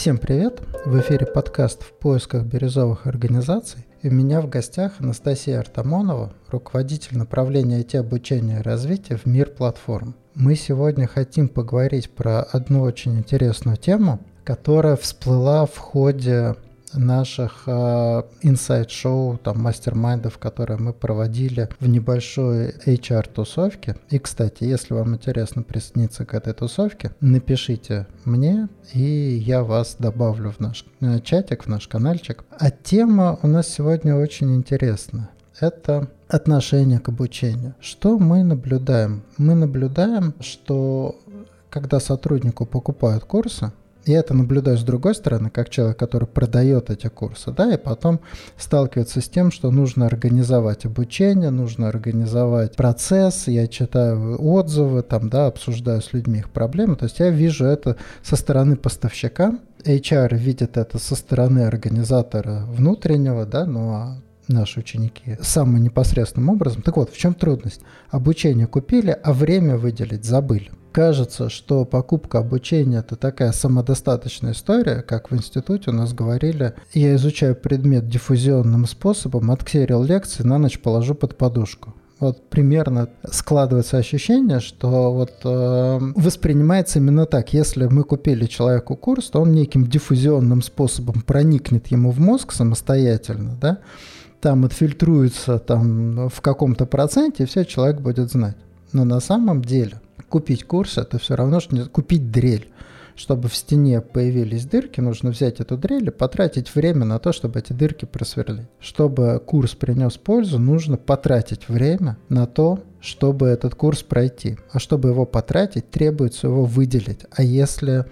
Всем привет! В эфире подкаст «В поисках бирюзовых организаций». И у меня в гостях Анастасия Артамонова, руководитель направления IT-обучения и развития в мир платформ. Мы сегодня хотим поговорить про одну очень интересную тему, которая всплыла в ходе наших э, инсайд-шоу, там, мастер-майндов, которые мы проводили в небольшой HR-тусовке. И, кстати, если вам интересно присоединиться к этой тусовке, напишите мне, и я вас добавлю в наш э, чатик, в наш каналчик. А тема у нас сегодня очень интересная. Это отношение к обучению. Что мы наблюдаем? Мы наблюдаем, что когда сотруднику покупают курсы, я это наблюдаю с другой стороны, как человек, который продает эти курсы, да, и потом сталкивается с тем, что нужно организовать обучение, нужно организовать процесс, я читаю отзывы, там, да, обсуждаю с людьми их проблемы, то есть я вижу это со стороны поставщика, HR видит это со стороны организатора внутреннего, да, ну а наши ученики самым непосредственным образом. Так вот, в чем трудность? Обучение купили, а время выделить забыли кажется, что покупка обучения это такая самодостаточная история, как в институте у нас говорили, я изучаю предмет диффузионным способом, отксерил лекции, на ночь положу под подушку. Вот примерно складывается ощущение, что вот э, воспринимается именно так. Если мы купили человеку курс, то он неким диффузионным способом проникнет ему в мозг самостоятельно, да, там отфильтруется там в каком-то проценте, и все человек будет знать. Но на самом деле купить курс это все равно, что купить дрель. Чтобы в стене появились дырки, нужно взять эту дрель и потратить время на то, чтобы эти дырки просверлить. Чтобы курс принес пользу, нужно потратить время на то, чтобы этот курс пройти. А чтобы его потратить, требуется его выделить. А если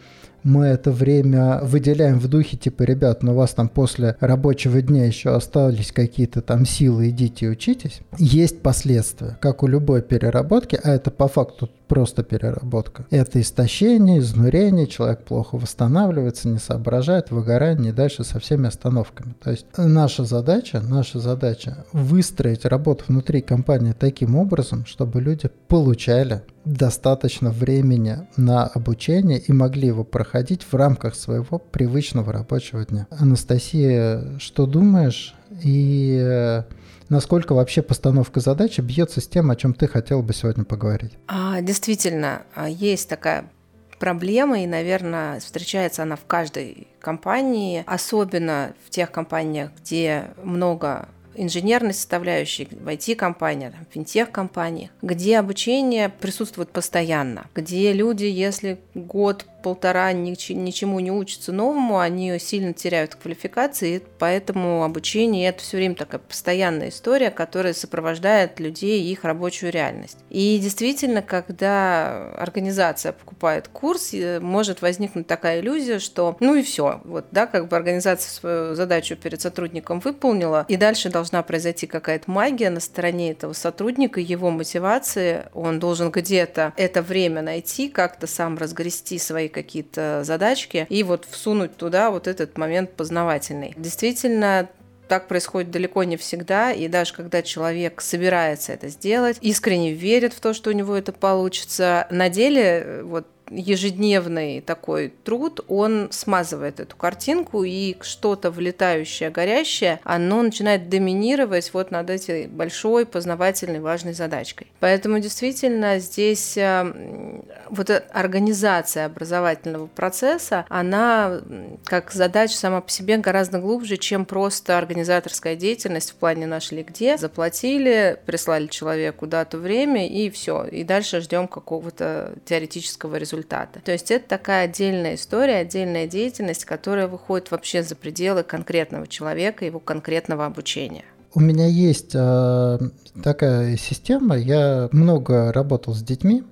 мы это время выделяем в духе, типа, ребят, ну у вас там после рабочего дня еще остались какие-то там силы, идите учитесь, есть последствия, как у любой переработки, а это по факту просто переработка. Это истощение, изнурение, человек плохо восстанавливается, не соображает, выгорание и дальше со всеми остановками. То есть наша задача, наша задача выстроить работу внутри компании таким образом, чтобы люди получали достаточно времени на обучение и могли его проходить в рамках своего привычного рабочего дня. Анастасия, что думаешь? И э, насколько вообще постановка задачи бьется с тем, о чем ты хотела бы сегодня поговорить? А, действительно, а, есть такая проблема, и, наверное, встречается она в каждой компании, особенно в тех компаниях, где много инженерной составляющей, в IT-компаниях, в финтех-компаниях, где обучение присутствует постоянно, где люди, если год полтора ничему не учатся новому, они сильно теряют квалификации, поэтому обучение это все время такая постоянная история, которая сопровождает людей и их рабочую реальность. И действительно, когда организация покупает курс, может возникнуть такая иллюзия, что ну и все, вот, да, как бы организация свою задачу перед сотрудником выполнила, и дальше должна произойти какая-то магия на стороне этого сотрудника, его мотивации, он должен где-то это время найти, как-то сам разгрести свои какие-то задачки и вот всунуть туда вот этот момент познавательный. Действительно, так происходит далеко не всегда, и даже когда человек собирается это сделать, искренне верит в то, что у него это получится, на деле вот ежедневный такой труд, он смазывает эту картинку, и что-то влетающее, горящее, оно начинает доминировать вот над этой большой, познавательной, важной задачкой. Поэтому действительно здесь э, вот организация образовательного процесса, она как задача сама по себе гораздо глубже, чем просто организаторская деятельность в плане нашли где, заплатили, прислали человеку дату, время и все, и дальше ждем какого-то теоретического результата результата. То есть это такая отдельная история, отдельная деятельность, которая выходит вообще за пределы конкретного человека, его конкретного обучения. У меня есть э, такая система, я много работал с детьми,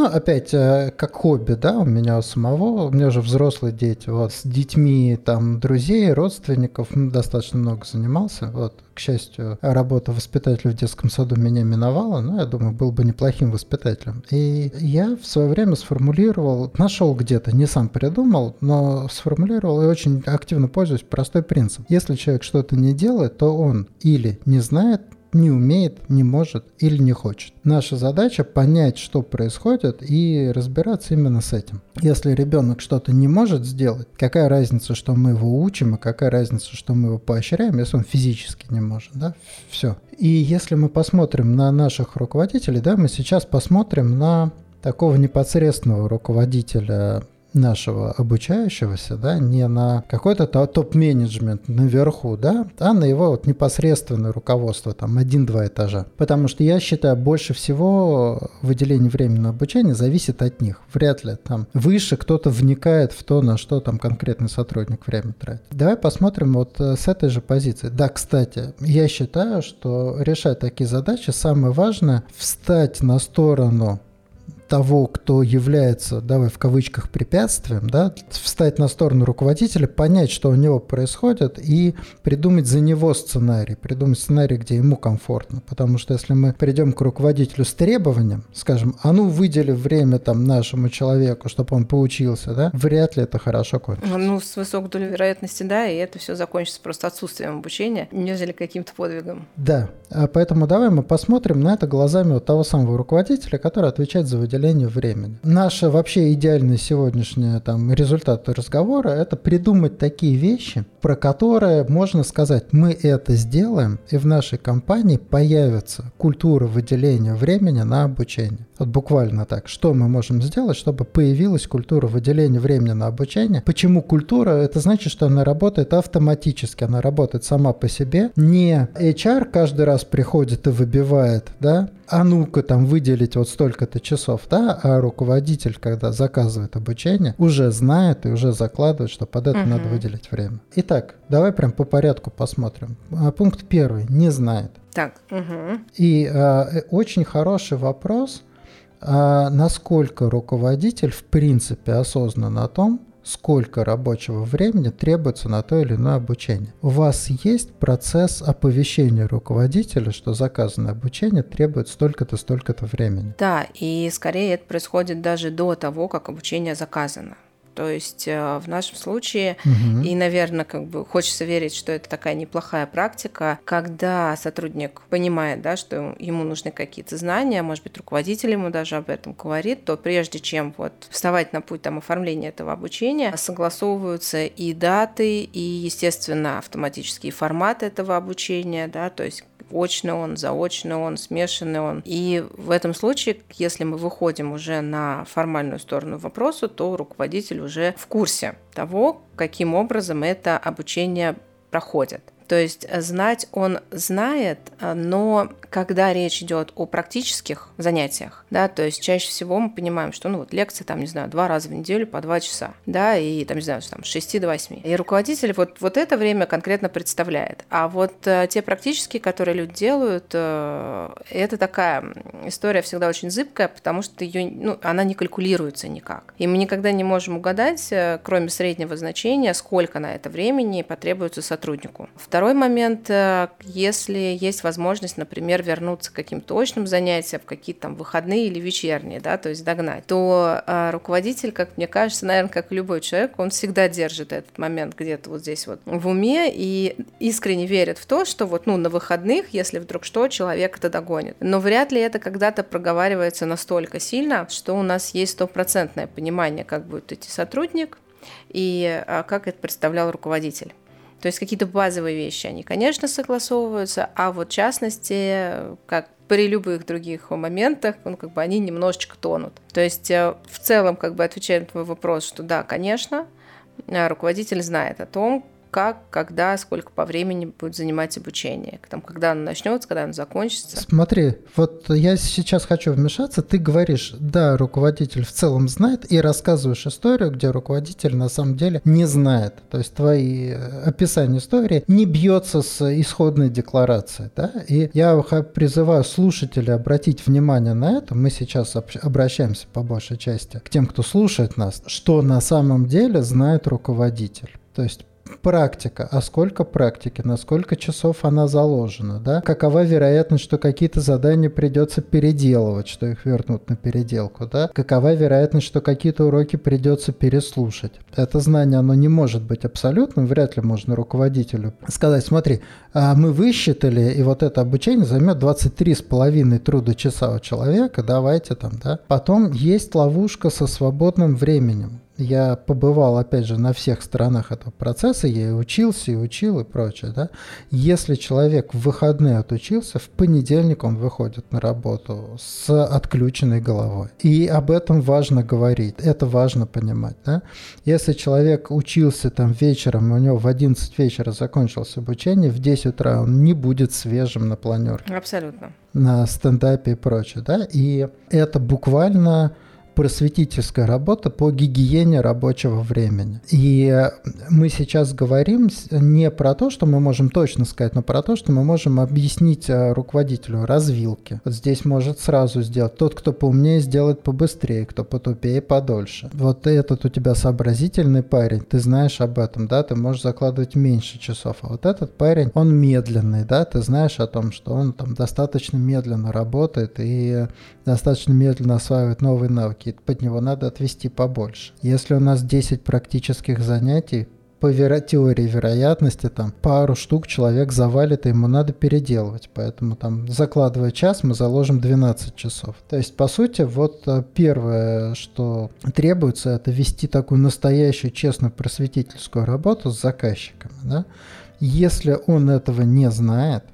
ну, опять, э, как хобби, да, у меня самого, у меня уже взрослые дети, вот, с детьми, там, друзей, родственников, ну, достаточно много занимался, вот, к счастью, работа воспитателя в детском саду меня миновала, но я думаю, был бы неплохим воспитателем. И я в свое время сформулировал, нашел где-то, не сам придумал, но сформулировал и очень активно пользуюсь простой принцип. Если человек что-то не делает, то он или не знает, не умеет, не может или не хочет. Наша задача понять, что происходит и разбираться именно с этим. Если ребенок что-то не может сделать, какая разница, что мы его учим, и какая разница, что мы его поощряем, если он физически не может, да, все. И если мы посмотрим на наших руководителей, да, мы сейчас посмотрим на такого непосредственного руководителя нашего обучающегося, да, не на какой-то топ-менеджмент наверху, да, а на его вот непосредственное руководство, там, один-два этажа. Потому что я считаю, больше всего выделение времени на обучение зависит от них. Вряд ли там выше кто-то вникает в то, на что там конкретный сотрудник время тратит. Давай посмотрим вот э, с этой же позиции. Да, кстати, я считаю, что решать такие задачи самое важное встать на сторону того, кто является, давай в кавычках, препятствием, да, встать на сторону руководителя, понять, что у него происходит, и придумать за него сценарий, придумать сценарий, где ему комфортно. Потому что если мы придем к руководителю с требованием, скажем, а ну выдели время там нашему человеку, чтобы он поучился, да, вряд ли это хорошо кончится. Ну, с высокой долей вероятности, да, и это все закончится просто отсутствием обучения, нежели каким-то подвигом. Да, а поэтому давай мы посмотрим на это глазами вот того самого руководителя, который отвечает за выделение выделению времени. Наша вообще идеальный сегодняшний там, результат разговора – это придумать такие вещи, про которые можно сказать, мы это сделаем, и в нашей компании появится культура выделения времени на обучение. Вот буквально так. Что мы можем сделать, чтобы появилась культура выделения времени на обучение? Почему культура? Это значит, что она работает автоматически, она работает сама по себе. Не HR каждый раз приходит и выбивает, да, а ну-ка там выделить вот столько-то часов, да, а руководитель, когда заказывает обучение, уже знает и уже закладывает, что под это угу. надо выделить время. Итак, давай прям по порядку посмотрим. А, пункт первый. Не знает. Так. Угу. И а, э, очень хороший вопрос – а насколько руководитель в принципе осознан о том, сколько рабочего времени требуется на то или иное обучение. У вас есть процесс оповещения руководителя, что заказанное обучение требует столько-то, столько-то времени. Да, и скорее это происходит даже до того, как обучение заказано. То есть э, в нашем случае, угу. и, наверное, как бы хочется верить, что это такая неплохая практика, когда сотрудник понимает, да, что ему нужны какие-то знания, может быть, руководитель ему даже об этом говорит, то прежде чем вот вставать на путь там, оформления этого обучения, согласовываются и даты, и, естественно, автоматические форматы этого обучения, да, то есть очный он, заочный он, смешанный он. И в этом случае, если мы выходим уже на формальную сторону вопроса, то руководитель уже в курсе того, каким образом это обучение проходит. То есть знать он знает, но когда речь идет о практических занятиях, да, то есть чаще всего мы понимаем, что, ну, вот лекции там, не знаю, два раза в неделю по два часа, да, и там, не знаю, там, с 6 до 8. И руководитель вот, вот это время конкретно представляет. А вот э, те практические, которые люди делают, э, это такая история всегда очень зыбкая, потому что ее, ну, она не калькулируется никак. И мы никогда не можем угадать, э, кроме среднего значения, сколько на это времени потребуется сотруднику. Второй момент, э, если есть возможность, например, вернуться к каким-то очным занятиям, в какие-то там выходные или вечерние, да, то есть догнать, то э, руководитель, как мне кажется, наверное, как любой человек, он всегда держит этот момент где-то вот здесь вот в уме и искренне верит в то, что вот, ну, на выходных, если вдруг что, человек это догонит. Но вряд ли это когда-то проговаривается настолько сильно, что у нас есть стопроцентное понимание, как будет идти сотрудник, и а, как это представлял руководитель. То есть какие-то базовые вещи, они, конечно, согласовываются, а вот в частности, как при любых других моментах, ну, как бы они немножечко тонут. То есть э, в целом, как бы отвечая на твой вопрос, что да, конечно, э, руководитель знает о том, как, когда, сколько по времени будет занимать обучение, там, когда оно начнется, когда оно закончится. Смотри, вот я сейчас хочу вмешаться, ты говоришь, да, руководитель в целом знает, и рассказываешь историю, где руководитель на самом деле не знает. То есть твои э, описания истории не бьется с исходной декларацией. Да? И я призываю слушателей обратить внимание на это. Мы сейчас обращаемся по большей части к тем, кто слушает нас, что на самом деле знает руководитель. То есть практика. А сколько практики? На сколько часов она заложена? Да? Какова вероятность, что какие-то задания придется переделывать, что их вернут на переделку? Да? Какова вероятность, что какие-то уроки придется переслушать? Это знание, оно не может быть абсолютным. Вряд ли можно руководителю сказать, смотри, а мы высчитали, и вот это обучение займет 23,5 труда часа у человека, давайте там, да. Потом есть ловушка со свободным временем я побывал, опять же, на всех сторонах этого процесса, я и учился, и учил, и прочее, да. Если человек в выходные отучился, в понедельник он выходит на работу с отключенной головой. И об этом важно говорить, это важно понимать, да. Если человек учился там вечером, у него в 11 вечера закончилось обучение, в 10 утра он не будет свежим на планерке. Абсолютно. На стендапе и прочее, да. И это буквально просветительская работа по гигиене рабочего времени. И мы сейчас говорим не про то, что мы можем точно сказать, но про то, что мы можем объяснить э, руководителю развилки. Вот здесь может сразу сделать. Тот, кто поумнее, сделает побыстрее, кто потупее, подольше. Вот этот у тебя сообразительный парень, ты знаешь об этом, да, ты можешь закладывать меньше часов. А вот этот парень, он медленный, да, ты знаешь о том, что он там достаточно медленно работает и достаточно медленно осваивает новые навыки и под него надо отвести побольше. Если у нас 10 практических занятий, по веро- теории вероятности там пару штук человек завалит, и ему надо переделывать. Поэтому там закладывая час, мы заложим 12 часов. То есть, по сути, вот э, первое, что требуется, это вести такую настоящую честную просветительскую работу с заказчиками. Да? Если он этого не знает,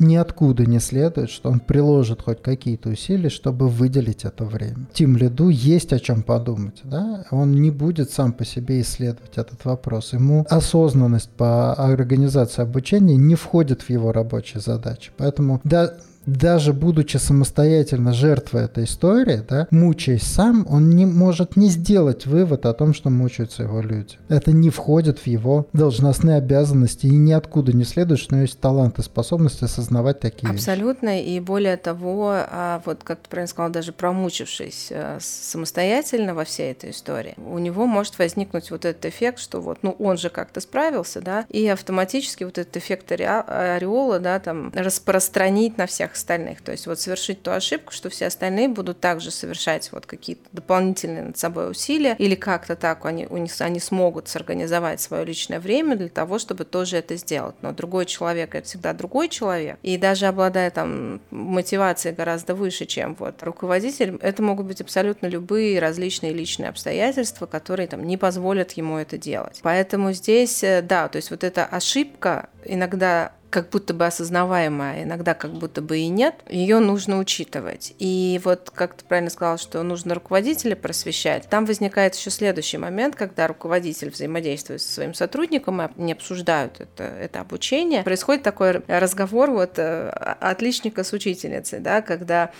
ниоткуда не следует, что он приложит хоть какие-то усилия, чтобы выделить это время. Тим Лиду есть о чем подумать, да? Он не будет сам по себе исследовать этот вопрос. Ему осознанность по организации обучения не входит в его рабочие задачи. Поэтому да, даже будучи самостоятельно жертвой этой истории, да, мучаясь сам, он не может не сделать вывод о том, что мучаются его люди. Это не входит в его должностные обязанности и ниоткуда не следует, что у него есть талант и способность осознавать такие Абсолютно, вещи. и более того, а, вот как ты правильно сказал, даже промучившись э, самостоятельно во всей этой истории, у него может возникнуть вот этот эффект, что вот, ну, он же как-то справился, да, и автоматически вот этот эффект ореола, да, там, распространить на всех всех остальных. То есть вот совершить ту ошибку, что все остальные будут также совершать вот какие-то дополнительные над собой усилия, или как-то так они, у них, они смогут сорганизовать свое личное время для того, чтобы тоже это сделать. Но другой человек — это всегда другой человек. И даже обладая там мотивацией гораздо выше, чем вот руководитель, это могут быть абсолютно любые различные личные обстоятельства, которые там не позволят ему это делать. Поэтому здесь, э, да, то есть вот эта ошибка иногда как будто бы осознаваемая, иногда как будто бы и нет, ее нужно учитывать. И вот, как ты правильно сказал, что нужно руководителя просвещать, там возникает еще следующий момент, когда руководитель взаимодействует со своим сотрудником, и они обсуждают это, это обучение. Происходит такой разговор вот э, отличника с учительницей, да, когда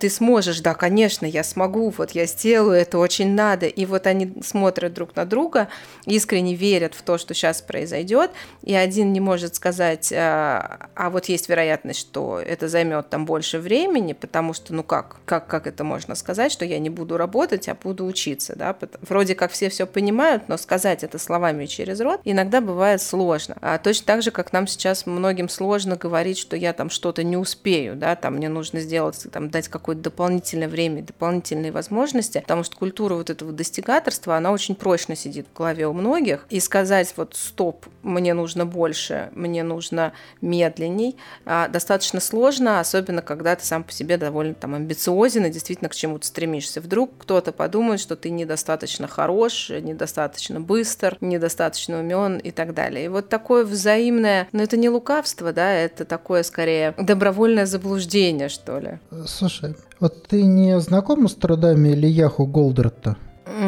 ты сможешь, да, конечно, я смогу, вот я сделаю, это очень надо. И вот они смотрят друг на друга, искренне верят в то, что сейчас произойдет, и один не может сказать, а, а вот есть вероятность, что это займет там больше времени, потому что, ну как, как, как это можно сказать, что я не буду работать, а буду учиться, да, вроде как все все понимают, но сказать это словами через рот иногда бывает сложно. А точно так же, как нам сейчас многим сложно говорить, что я там что-то не успею, да, там мне нужно сделать, там дать какой какое-то дополнительное время, дополнительные возможности, потому что культура вот этого достигаторства, она очень прочно сидит в голове у многих. И сказать вот стоп, мне нужно больше, мне нужно медленней, а, достаточно сложно, особенно когда ты сам по себе довольно там амбициозен и действительно к чему-то стремишься. Вдруг кто-то подумает, что ты недостаточно хорош, недостаточно быстр, недостаточно умен и так далее. И вот такое взаимное, но это не лукавство, да, это такое скорее добровольное заблуждение, что ли. Слушай, вот ты не знакома с трудами Ильяху Голдерта?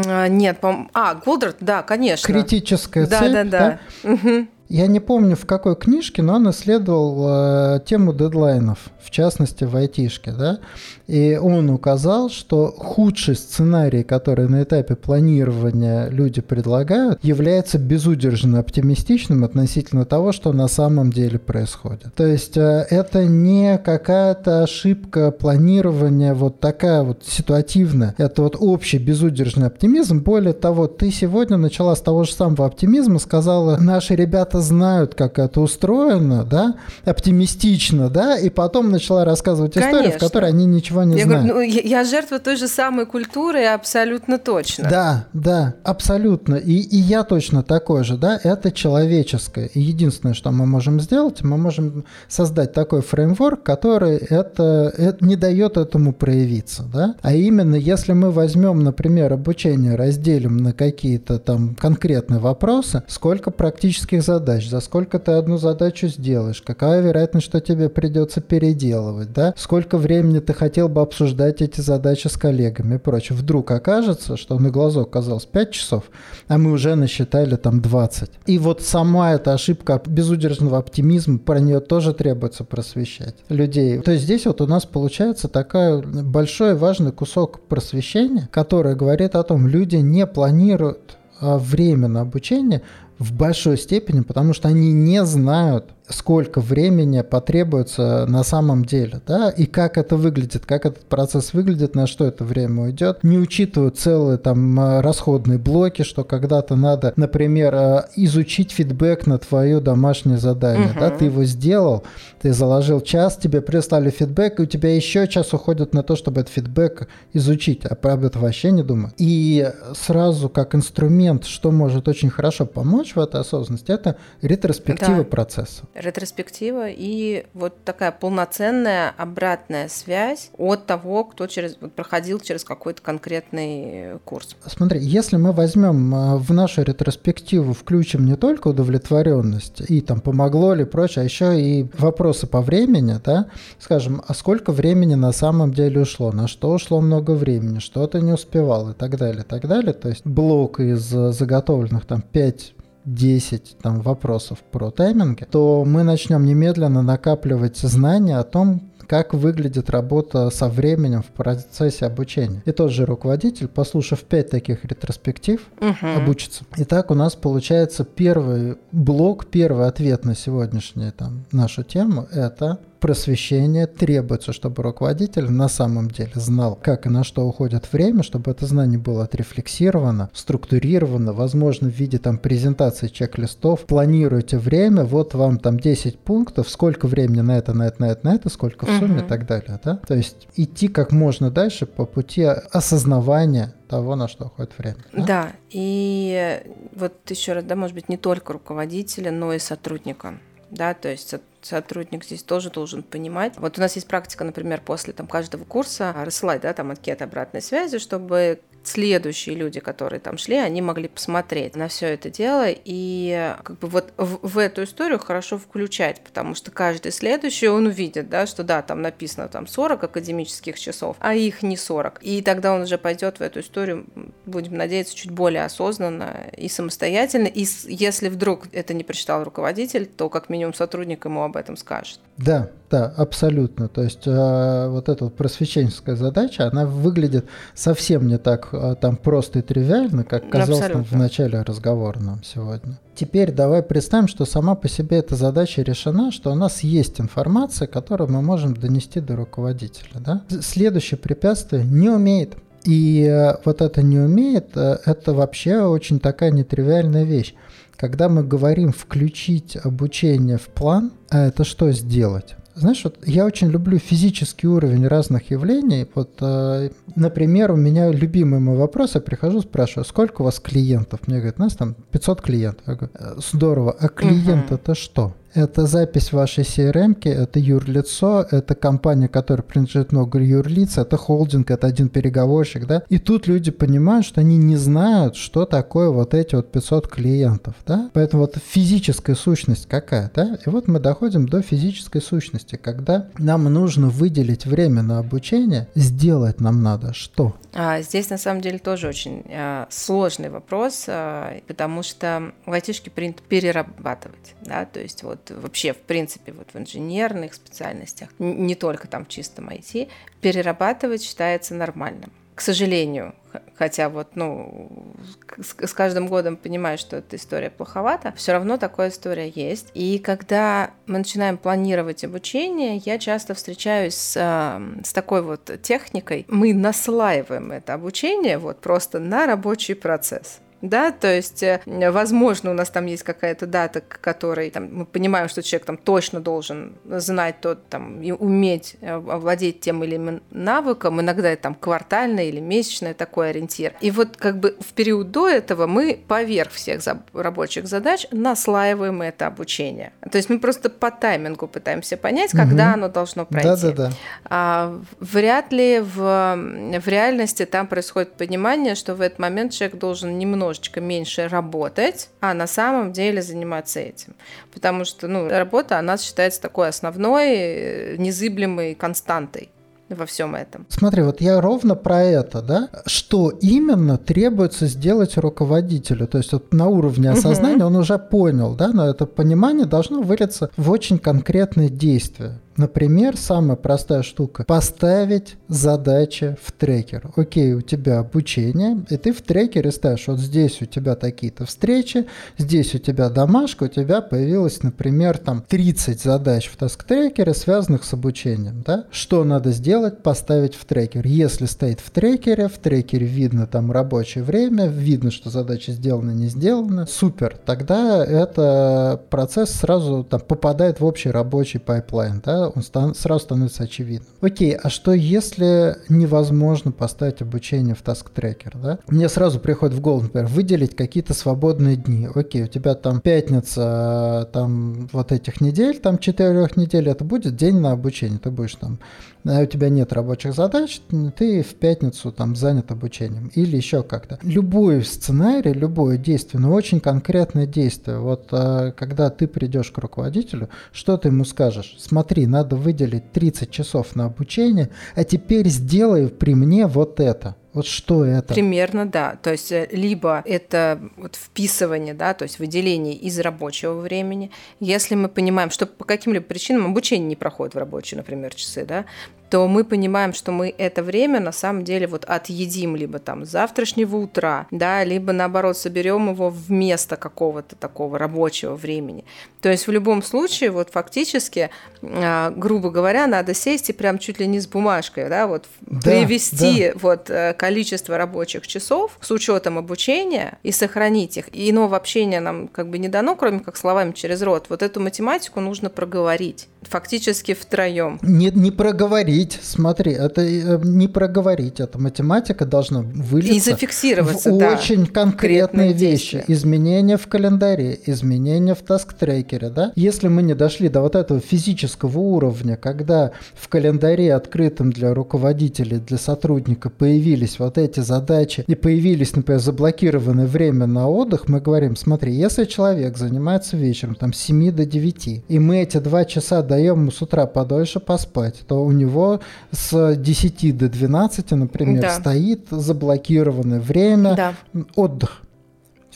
А, нет, по А, Голдрат, да, конечно. Критическая да, цель. Да, да, да. Угу. Я не помню в какой книжке, но он исследовал э, тему дедлайнов, в частности в айтишке, да, и он указал, что худший сценарий, который на этапе планирования люди предлагают, является безудержно оптимистичным относительно того, что на самом деле происходит. То есть э, это не какая-то ошибка планирования вот такая вот ситуативная, это вот общий безудержный оптимизм. Более того, ты сегодня начала с того же самого оптимизма, сказала, наши ребята знают, как это устроено, да, оптимистично, да, и потом начала рассказывать Конечно. историю, в которой они ничего не я знают. Говорю, ну, я жертва той же самой культуры, абсолютно точно. Да, да, абсолютно. И, и я точно такой же, да, это человеческое. И единственное, что мы можем сделать, мы можем создать такой фреймворк, который это, это не дает этому проявиться, да. А именно, если мы возьмем, например, обучение, разделим на какие-то там конкретные вопросы, сколько практических задач задач, за сколько ты одну задачу сделаешь, какая вероятность, что тебе придется переделывать, да, сколько времени ты хотел бы обсуждать эти задачи с коллегами и прочее. Вдруг окажется, что на глазок казалось 5 часов, а мы уже насчитали там 20. И вот сама эта ошибка безудержного оптимизма, про нее тоже требуется просвещать людей. То есть здесь вот у нас получается такой большой важный кусок просвещения, который говорит о том, люди не планируют а, время на обучение в большой степени, потому что они не знают, сколько времени потребуется на самом деле, да, и как это выглядит, как этот процесс выглядит, на что это время уйдет. Не учитывают целые там э, расходные блоки, что когда-то надо, например, э, изучить фидбэк на твое домашнее задание, угу. да, ты его сделал, ты заложил час, тебе прислали фидбэк, и у тебя еще час уходит на то, чтобы этот фидбэк изучить, а правда это вообще не думаю. И сразу как инструмент, что может очень хорошо помочь в этой осознанности, это ретроспектива да. процесса ретроспектива и вот такая полноценная обратная связь от того, кто через, вот, проходил через какой-то конкретный курс. Смотри, если мы возьмем а, в нашу ретроспективу, включим не только удовлетворенность и там помогло ли прочее, а еще и вопросы по времени, да, скажем, а сколько времени на самом деле ушло, на что ушло много времени, что ты не успевал и так далее, и так далее. То есть блок из заготовленных там 5 10 там, вопросов про тайминги, то мы начнем немедленно накапливать знания о том, как выглядит работа со временем в процессе обучения. И тот же руководитель, послушав 5 таких ретроспектив, угу. обучится. Итак, у нас получается первый блок, первый ответ на сегодняшнюю там, нашу тему – это просвещение требуется, чтобы руководитель на самом деле знал, как и на что уходит время, чтобы это знание было отрефлексировано, структурировано, возможно, в виде там презентации чек-листов. Планируете время, вот вам там 10 пунктов, сколько времени на это, на это, на это, на это, сколько в сумме угу. и так далее. Да? То есть идти как можно дальше по пути осознавания того, на что уходит время. Да? да, и вот еще раз, да, может быть, не только руководителя, но и сотрудника да, то есть сотрудник здесь тоже должен понимать. Вот у нас есть практика, например, после там каждого курса рассылать, да, там анкеты обратной связи, чтобы следующие люди, которые там шли, они могли посмотреть на все это дело и как бы вот в, в эту историю хорошо включать, потому что каждый следующий он увидит, да, что да, там написано там 40 академических часов, а их не 40. И тогда он уже пойдет в эту историю, будем надеяться, чуть более осознанно и самостоятельно. И если вдруг это не прочитал руководитель, то как минимум сотрудник ему об этом скажет. Да, да, абсолютно. То есть э, вот эта просвещенческая задача, она выглядит совсем не так э, там просто и тривиально, как казалось нам в начале разговора нам сегодня. Теперь давай представим, что сама по себе эта задача решена, что у нас есть информация, которую мы можем донести до руководителя. Да? Следующее препятствие не умеет. И э, вот это не умеет, э, это вообще очень такая нетривиальная вещь. Когда мы говорим включить обучение в план, а это что сделать? Знаешь, вот я очень люблю физический уровень разных явлений. Вот, э, например, у меня любимый мой вопрос, я прихожу, спрашиваю, сколько у вас клиентов? Мне говорят, у нас там 500 клиентов. Я говорю, «Э, здорово, а клиент uh-huh. это что? Это запись вашей CRM, это юрлицо, это компания, которая принадлежит много юрлиц, это холдинг, это один переговорщик, да, и тут люди понимают, что они не знают, что такое вот эти вот 500 клиентов, да, поэтому вот физическая сущность какая, да, и вот мы доходим до физической сущности, когда нам нужно выделить время на обучение, сделать нам надо что? А, здесь на самом деле тоже очень а, сложный вопрос, а, потому что в айтишке принято перерабатывать, да, то есть вот вообще в принципе вот в инженерных специальностях, не только там чистом IT, перерабатывать считается нормальным. К сожалению, хотя вот, ну, с, каждым годом понимаю, что эта история плоховата, все равно такая история есть. И когда мы начинаем планировать обучение, я часто встречаюсь с, с такой вот техникой. Мы наслаиваем это обучение вот просто на рабочий процесс да, то есть, э, возможно, у нас там есть какая-то дата, к которой там, мы понимаем, что человек там точно должен знать тот, там, и уметь э, овладеть тем или иным навыком, иногда это там квартальное или месячное такой ориентир. И вот как бы в период до этого мы поверх всех рабочих задач наслаиваем это обучение. То есть мы просто по таймингу пытаемся понять, когда угу. оно должно пройти. Да, да, да. А, вряд ли в, в реальности там происходит понимание, что в этот момент человек должен немного немножечко меньше работать, а на самом деле заниматься этим. Потому что ну, работа, она считается такой основной, э, незыблемой константой во всем этом. Смотри, вот я ровно про это, да, что именно требуется сделать руководителю, то есть вот на уровне осознания угу. он уже понял, да, но это понимание должно вылиться в очень конкретные действия. Например, самая простая штука – поставить задачи в трекер. Окей, у тебя обучение, и ты в трекере ставишь, вот здесь у тебя такие-то встречи, здесь у тебя домашка, у тебя появилось, например, там 30 задач в таск-трекере, связанных с обучением. Да? Что надо сделать? Поставить в трекер. Если стоит в трекере, в трекере видно там рабочее время, видно, что задача сделана, не сделана, супер. Тогда это процесс сразу там, попадает в общий рабочий пайплайн. Да? Он стан, сразу становится очевидным. Окей, а что если невозможно поставить обучение в task tracker, да? Мне сразу приходит в голову, например, выделить какие-то свободные дни. Окей, у тебя там пятница, там вот этих недель, там четырех недель, это будет день на обучение, ты будешь там у тебя нет рабочих задач, ты в пятницу там занят обучением или еще как-то. Любой сценарий, любое действие, но очень конкретное действие. Вот а, когда ты придешь к руководителю, что ты ему скажешь? Смотри, надо выделить 30 часов на обучение, а теперь сделай при мне вот это. Вот что это? Примерно, да. То есть э, либо это вот вписывание, да, то есть выделение из рабочего времени. Если мы понимаем, что по каким-либо причинам обучение не проходит в рабочие, например, часы, да, то мы понимаем, что мы это время на самом деле вот отъедим либо там с завтрашнего утра, да, либо наоборот соберем его вместо какого-то такого рабочего времени. То есть в любом случае вот фактически, а, грубо говоря, надо сесть и прям чуть ли не с бумажкой, да, вот да, привести да. вот э, количество рабочих часов с учетом обучения и сохранить их. И иного общения нам как бы не дано, кроме как словами через рот. Вот эту математику нужно проговорить фактически втроем. Не, не проговорить, смотри, это э, не проговорить, это математика должна вылиться и зафиксироваться, в да, очень конкретные вещи. Действия. Изменения в календаре, изменения в таск-трекере, да? Если мы не дошли до вот этого физического уровня, когда в календаре открытом для руководителей, для сотрудника появились вот эти задачи и появились, например, заблокированное время на отдых, мы говорим, смотри, если человек занимается вечером там с 7 до 9, и мы эти два часа даем ему с утра подольше поспать, то у него с 10 до 12, например, да. стоит заблокированное время, да. отдых.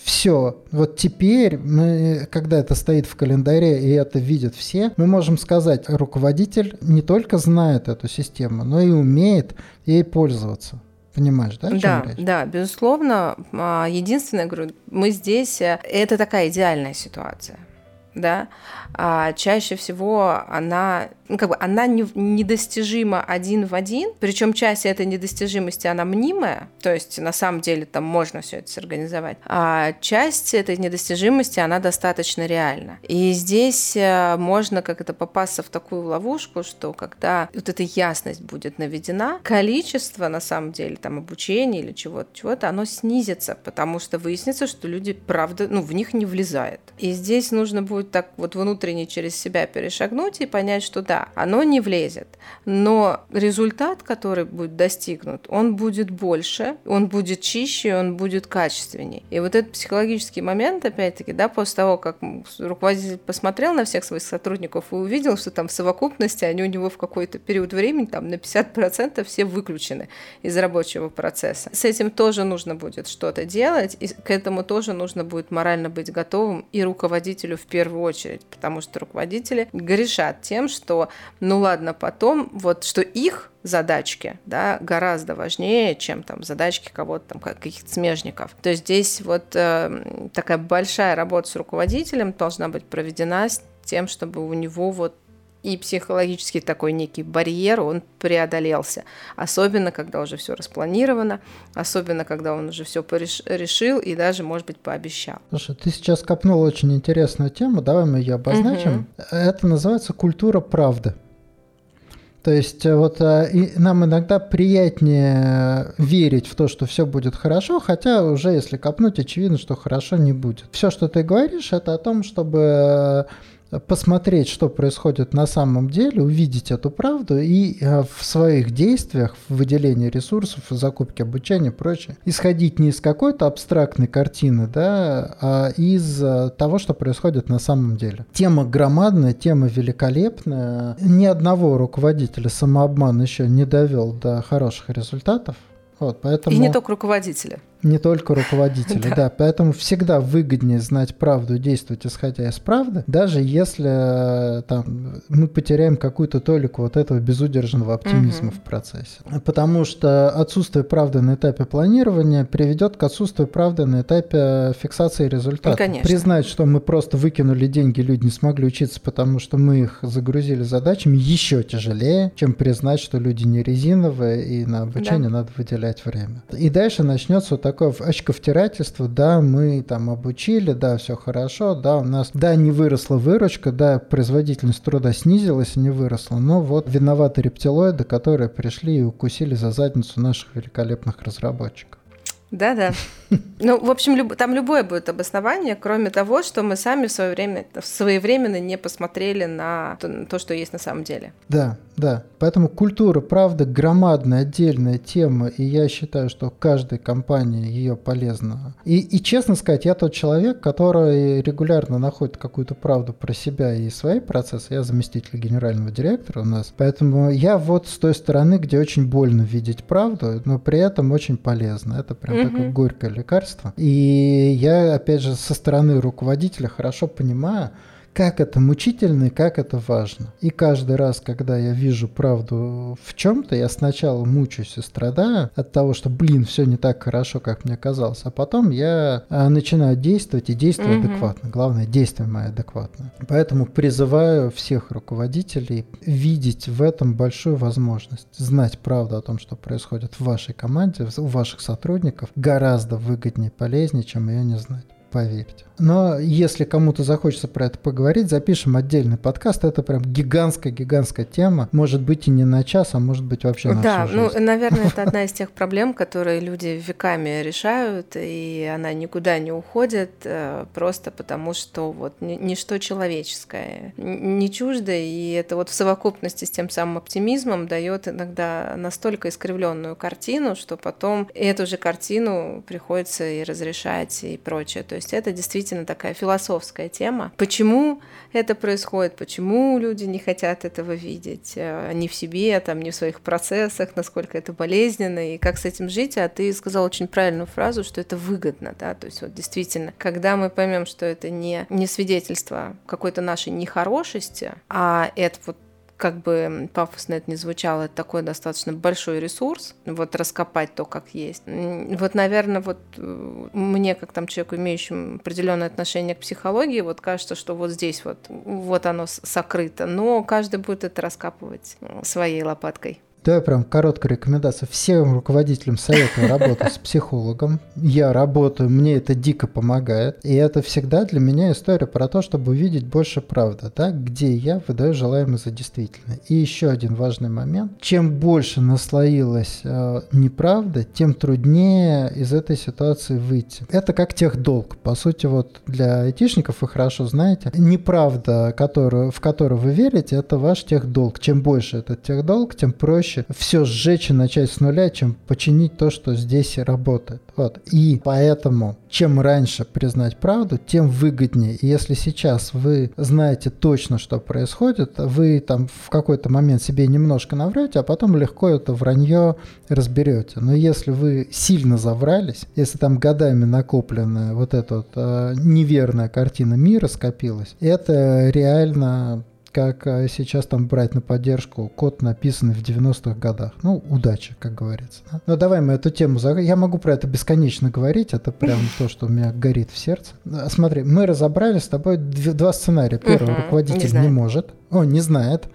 Все. Вот теперь, мы, когда это стоит в календаре и это видят все, мы можем сказать, руководитель не только знает эту систему, но и умеет ей пользоваться. Понимаешь, да? Да, речь? да, безусловно. А, единственное, говорю, мы здесь, э, это такая идеальная ситуация да, а чаще всего она, ну, как бы она не, недостижима один в один, причем часть этой недостижимости она мнимая, то есть на самом деле там можно все это сорганизовать, а часть этой недостижимости она достаточно реальна. И здесь э, можно как это попасться в такую ловушку, что когда вот эта ясность будет наведена, количество на самом деле там обучения или чего-то, чего-то, оно снизится, потому что выяснится, что люди правда, ну, в них не влезает. И здесь нужно будет могут так вот внутренне через себя перешагнуть и понять, что да, оно не влезет. Но результат, который будет достигнут, он будет больше, он будет чище, он будет качественней. И вот этот психологический момент, опять-таки, да, после того, как руководитель посмотрел на всех своих сотрудников и увидел, что там в совокупности они у него в какой-то период времени там на 50% все выключены из рабочего процесса. С этим тоже нужно будет что-то делать, и к этому тоже нужно будет морально быть готовым и руководителю в первую очередь, потому что руководители грешат тем, что, ну ладно, потом, вот что их задачки, да, гораздо важнее, чем там задачки кого-то там, каких-то смежников. То есть здесь вот э, такая большая работа с руководителем должна быть проведена с тем, чтобы у него вот и психологический такой некий барьер, он преодолелся. Особенно, когда уже все распланировано, особенно, когда он уже все решил и даже, может быть, пообещал. Слушай, ты сейчас копнул очень интересную тему, давай мы ее обозначим. Угу. Это называется культура правды. То есть э, вот э, и нам иногда приятнее верить в то, что все будет хорошо, хотя уже если копнуть, очевидно, что хорошо не будет. Все, что ты говоришь, это о том, чтобы посмотреть, что происходит на самом деле, увидеть эту правду и э, в своих действиях, в выделении ресурсов, в закупке обучения и прочее, исходить не из какой-то абстрактной картины, да, а из э, того, что происходит на самом деле. Тема громадная, тема великолепная. Ни одного руководителя самообман еще не довел до хороших результатов. Вот, поэтому... И не только руководителя. Не только руководители, да. Поэтому всегда выгоднее знать правду и действовать исходя из правды, даже если там, мы потеряем какую-то толику вот этого безудержного оптимизма в процессе. Потому что отсутствие правды на этапе планирования приведет к отсутствию правды на этапе фиксации результата. Ну, Признать, что мы просто выкинули деньги, люди не смогли учиться, потому что мы их загрузили задачами, еще тяжелее, чем признать, что люди не резиновые и на обучение да. надо выделять время. И дальше начнется вот такое очковтирательство, да, мы там обучили, да, все хорошо, да, у нас, да, не выросла выручка, да, производительность труда снизилась, не выросла, но вот виноваты рептилоиды, которые пришли и укусили за задницу наших великолепных разработчиков. Да-да. Ну, в общем, люб... там любое будет обоснование, кроме того, что мы сами в свое время, своевременно не посмотрели на то, на то, что есть на самом деле. Да, да. Поэтому культура, правда, громадная отдельная тема, и я считаю, что каждой компании ее полезно. И, и честно сказать, я тот человек, который регулярно находит какую-то правду про себя и свои процессы. Я заместитель генерального директора у нас. Поэтому я вот с той стороны, где очень больно видеть правду, но при этом очень полезно. Это прям угу. такое горькое лекарство. И я, опять же, со стороны руководителя хорошо понимаю, как это мучительно и как это важно. И каждый раз, когда я вижу правду в чем-то, я сначала мучаюсь и страдаю от того, что, блин, все не так хорошо, как мне казалось, а потом я а, начинаю действовать и действую угу. адекватно. Главное, действие мое адекватно. Поэтому призываю всех руководителей видеть в этом большую возможность, знать правду о том, что происходит в вашей команде, у ваших сотрудников, гораздо выгоднее, полезнее, чем ее не знать поверьте. Но если кому-то захочется про это поговорить, запишем отдельный подкаст. Это прям гигантская-гигантская тема. Может быть и не на час, а может быть вообще на Да, ну, наверное, это одна из тех проблем, которые люди веками решают, и она никуда не уходит, э, просто потому что вот ничто человеческое не чуждо, и это вот в совокупности с тем самым оптимизмом дает иногда настолько искривленную картину, что потом эту же картину приходится и разрешать и прочее. То есть это действительно такая философская тема. Почему это происходит, почему люди не хотят этого видеть, э, ни в себе, там, ни в своих процессах, насколько это болезненно и как с этим жить. А ты сказал очень правильную фразу, что это выгодно, да, то есть вот действительно, когда мы поймем, что это не, не свидетельство какой-то нашей нехорошести, а это вот как бы пафосно это не звучало, это такой достаточно большой ресурс, вот раскопать то, как есть. Вот, наверное, вот э, мне, как там человеку, имеющему определенное отношение к психологии, вот кажется, что вот здесь вот, вот оно сокрыто, но каждый будет это раскапывать своей лопаткой. Давай прям короткая рекомендация. Всем руководителям советую работать с психологом. Я работаю, мне это дико помогает. И это всегда для меня история про то, чтобы увидеть больше правды, да, где я выдаю желаемое за действительное. И еще один важный момент. Чем больше наслоилась э, неправда, тем труднее из этой ситуации выйти. Это как техдолг. По сути, вот для айтишников вы хорошо знаете, неправда, которую, в которую вы верите, это ваш техдолг. Чем больше этот техдолг, тем проще все сжечь и начать с нуля, чем починить то, что здесь работает. Вот. И поэтому, чем раньше признать правду, тем выгоднее. И если сейчас вы знаете точно, что происходит, вы там в какой-то момент себе немножко наврете, а потом легко это вранье разберете. Но если вы сильно заврались, если там годами накопленная вот эта вот э, неверная картина мира скопилась, это реально как э, сейчас там брать на поддержку код, написанный в 90-х годах. Ну, удачи, как говорится. Да? Но давай мы эту тему закроем. Я могу про это бесконечно говорить, это прям то, что у меня горит в сердце. Смотри, мы разобрали с тобой два сценария. Первый, руководитель не может, он не знает.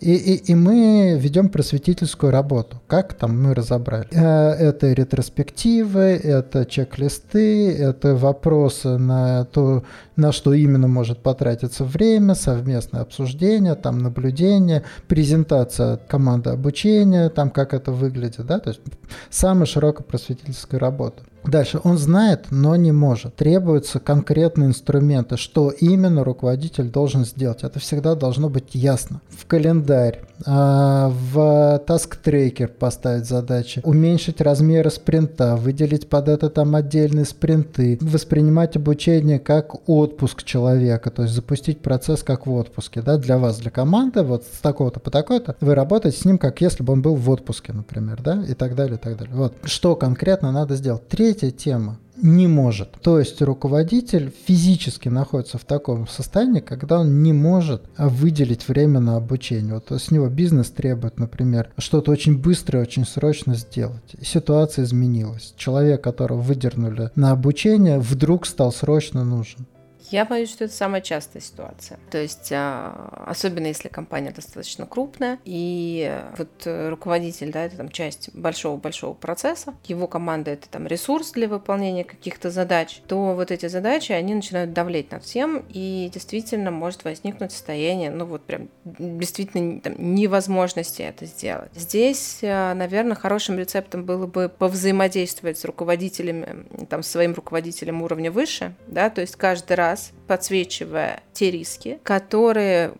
И, и, и мы ведем просветительскую работу. Как там мы разобрали? Э, это ретроспективы, это чек-листы, это вопросы на то, на что именно может потратиться время, совместное обсуждение, там наблюдение, презентация команды обучения, там как это выглядит, да, то есть самая широкая просветительская работа. Дальше. Он знает, но не может. Требуются конкретные инструменты, что именно руководитель должен сделать. Это всегда должно быть ясно. В календарь, а, в таск-трекер поставить задачи, уменьшить размеры спринта, выделить под это там отдельные спринты, воспринимать обучение как отпуск человека, то есть запустить процесс как в отпуске. Да, для вас, для команды, вот с такого-то по такой-то, вы работаете с ним, как если бы он был в отпуске, например, да, и так далее, и так далее. Вот. Что конкретно надо сделать? Третья тема не может. То есть руководитель физически находится в таком состоянии, когда он не может выделить время на обучение. Вот с него бизнес требует, например, что-то очень быстро и очень срочно сделать. Ситуация изменилась. Человек, которого выдернули на обучение, вдруг стал срочно нужен. Я боюсь, что это самая частая ситуация. То есть, а, особенно если компания достаточно крупная, и вот э, руководитель, да, это там часть большого-большого процесса, его команда это там ресурс для выполнения каких-то задач, то вот эти задачи, они начинают давлеть над всем, и действительно может возникнуть состояние, ну вот прям действительно там, невозможности это сделать. Здесь, э, наверное, хорошим рецептом было бы повзаимодействовать с руководителями, там, своим руководителем уровня выше, да, то есть каждый раз подсвечивая те риски, которые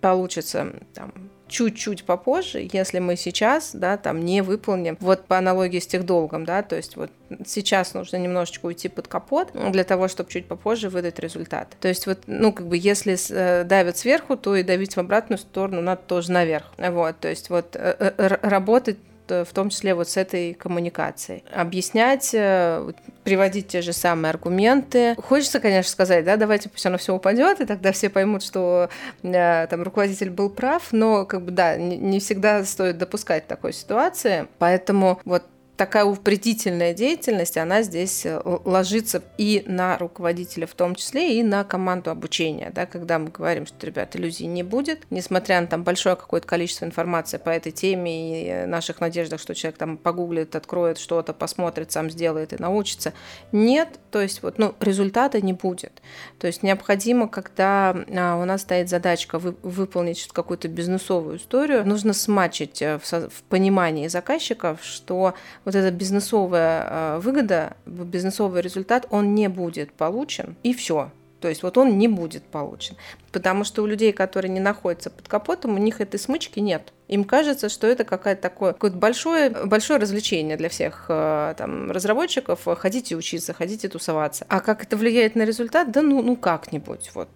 получатся там, чуть-чуть попозже, если мы сейчас, да, там не выполним, вот по аналогии с техдолгом, да, то есть вот сейчас нужно немножечко уйти под капот для того, чтобы чуть попозже выдать результат. То есть вот, ну, как бы, если э, давят сверху, то и давить в обратную сторону надо тоже наверх. Вот, то есть вот э, э, работать в том числе вот с этой коммуникацией. Объяснять, э, приводить те же самые аргументы. Хочется, конечно, сказать, да, давайте пусть оно все упадет, и тогда все поймут, что э, там руководитель был прав, но как бы да, не всегда стоит допускать такой ситуации, поэтому вот такая упредительная деятельность, она здесь э, ложится и на руководителя в том числе, и на команду обучения. Да, когда мы говорим, что, ребят, иллюзий не будет, несмотря на там большое какое-то количество информации по этой теме и наших надеждах, что человек там погуглит, откроет что-то, посмотрит, сам сделает и научится. Нет, то есть вот, ну, результата не будет. То есть необходимо, когда а, у нас стоит задачка вы, выполнить какую-то бизнесовую историю, нужно смачить э, в, в понимании заказчиков, что вот эта бизнесовая а, выгода, бизнесовый результат, он не будет получен, и все. То есть вот он не будет получен. Потому что у людей, которые не находятся под капотом, у них этой смычки нет. Им кажется, что это какое-то такое какое большое, большое развлечение для всех а, там, разработчиков. Хотите учиться, хотите тусоваться. А как это влияет на результат? Да ну, ну как-нибудь. Вот.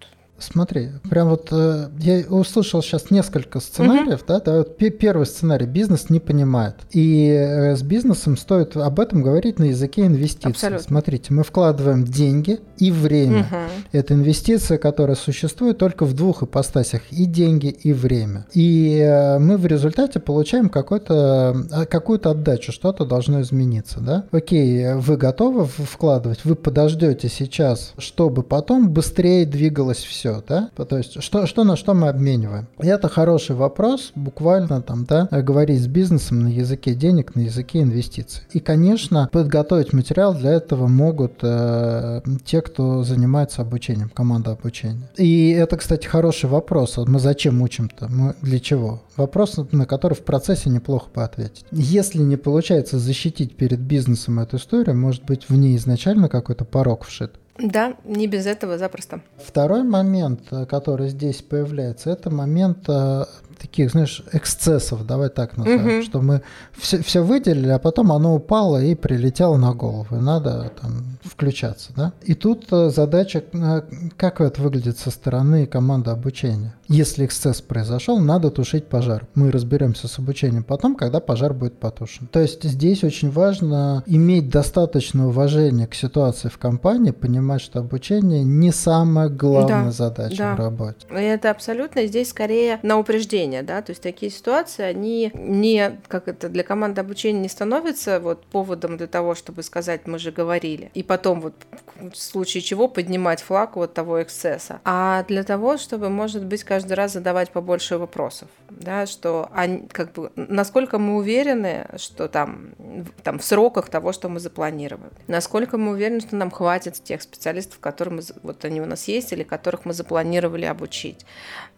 Смотри, прям вот э, я услышал сейчас несколько сценариев, угу. да, да, вот первый сценарий бизнес не понимает. И э, с бизнесом стоит об этом говорить на языке инвестиций. Абсолютно. Смотрите, мы вкладываем деньги и время. Угу. Это инвестиция, которая существует только в двух ипостасях, и деньги, и время. И э, мы в результате получаем какой-то, э, какую-то отдачу, что-то должно измениться, да. Окей, вы готовы вкладывать, вы подождете сейчас, чтобы потом быстрее двигалось все все, да? То есть что, что на что мы обмениваем? И это хороший вопрос, буквально там, да, говорить с бизнесом на языке денег, на языке инвестиций. И, конечно, подготовить материал для этого могут э, те, кто занимается обучением, команда обучения. И это, кстати, хороший вопрос. Мы зачем учим-то? Мы для чего? Вопрос, на который в процессе неплохо бы ответить. Если не получается защитить перед бизнесом эту историю, может быть, в ней изначально какой-то порог вшит. Да, не без этого запросто. Второй момент, э, который здесь появляется, это момент э, таких, знаешь, эксцессов, давай так назовем, угу. что мы все, все выделили, а потом оно упало и прилетело на голову, и надо там включаться, да. И тут э, задача, э, как это выглядит со стороны команды обучения. Если эксцесс произошел, надо тушить пожар. Мы разберемся с обучением потом, когда пожар будет потушен. То есть здесь очень важно иметь достаточное уважение к ситуации в компании, понимать, что обучение не самая главная да, задача да. в работе. Это абсолютно здесь скорее на упреждение да, то есть такие ситуации, они не, как это, для команды обучения не становятся вот поводом для того, чтобы сказать, мы же говорили, и потом вот в случае чего поднимать флаг вот того эксцесса, а для того, чтобы, может быть, каждый раз задавать побольше вопросов, да, что они, как бы, насколько мы уверены, что там, там в сроках того, что мы запланировали, насколько мы уверены, что нам хватит тех специалистов, которые мы, вот они у нас есть или которых мы запланировали обучить.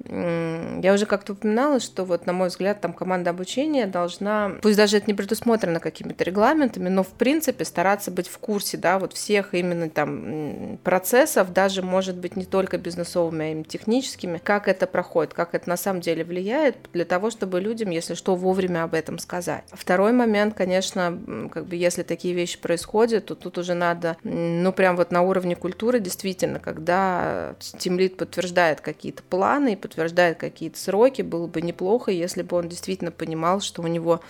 Я уже как-то упоминала, что вот, на мой взгляд, там команда обучения должна, пусть даже это не предусмотрено какими-то регламентами, но в принципе стараться быть в курсе, да, вот всех именно там процессов, даже, может быть, не только бизнесовыми, а именно техническими, как это проходит, как это на самом деле влияет, для того, чтобы людям, если что, вовремя об этом сказать. Второй момент, конечно, как бы если такие вещи происходят, то тут уже надо, ну, прям вот на уровне культуры, действительно, когда тимлит подтверждает какие-то планы и подтверждает какие-то сроки, было бы неплохо, если бы он действительно понимал, что у него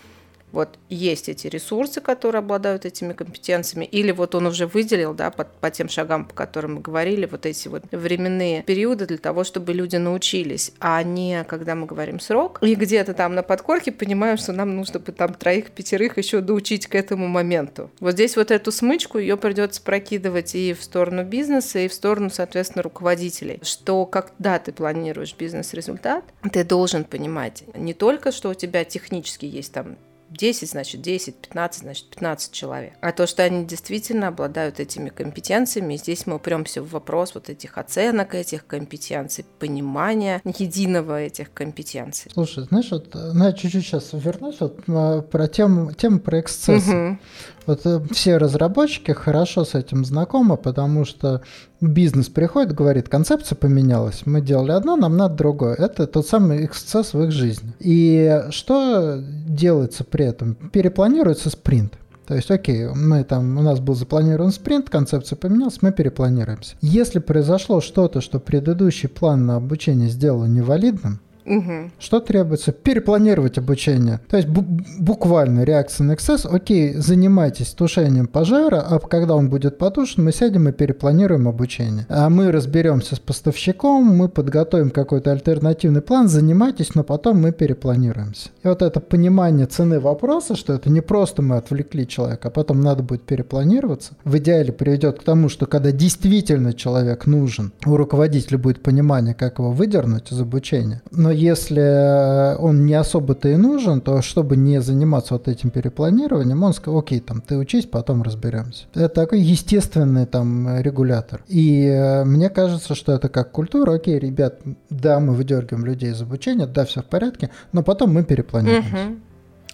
вот есть эти ресурсы, которые обладают этими компетенциями, или вот он уже выделил, да, по, по тем шагам, по которым мы говорили, вот эти вот временные периоды для того, чтобы люди научились, а не когда мы говорим срок, и где-то там на подкорке понимаем, что нам нужно бы там троих-пятерых еще доучить к этому моменту. Вот здесь вот эту смычку, ее придется прокидывать и в сторону бизнеса, и в сторону, соответственно, руководителей, что когда ты планируешь бизнес-результат, ты должен понимать не только, что у тебя технически есть там 10, значит 10, 15, значит 15 человек. А то, что они действительно обладают этими компетенциями, здесь мы упремся в вопрос вот этих оценок этих компетенций, понимания единого этих компетенций. Слушай, знаешь, вот, ну, я чуть-чуть сейчас вернусь вот, а, про тему, тему про эксцесс. Угу. Вот э, все разработчики хорошо с этим знакомы, потому что бизнес приходит, говорит, концепция поменялась, мы делали одно, нам надо другое. Это тот самый эксцесс в их жизни. И что делается при этом? Перепланируется спринт. То есть, окей, мы там, у нас был запланирован спринт, концепция поменялась, мы перепланируемся. Если произошло что-то, что предыдущий план на обучение сделал невалидным, Угу. Что требуется? Перепланировать обучение. То есть буквально реакция на эксцесс. Окей, занимайтесь тушением пожара, а когда он будет потушен, мы сядем и перепланируем обучение. А мы разберемся с поставщиком, мы подготовим какой-то альтернативный план, занимайтесь, но потом мы перепланируемся. И вот это понимание цены вопроса, что это не просто мы отвлекли человека, а потом надо будет перепланироваться, в идеале приведет к тому, что когда действительно человек нужен, у руководителя будет понимание, как его выдернуть из обучения. Но если он не особо-то и нужен, то чтобы не заниматься вот этим перепланированием, он сказал, окей, там, ты учись, потом разберемся. Это такой естественный там регулятор. И э, мне кажется, что это как культура, окей, ребят, да, мы выдергиваем людей из обучения, да, все в порядке, но потом мы перепланируем. Угу.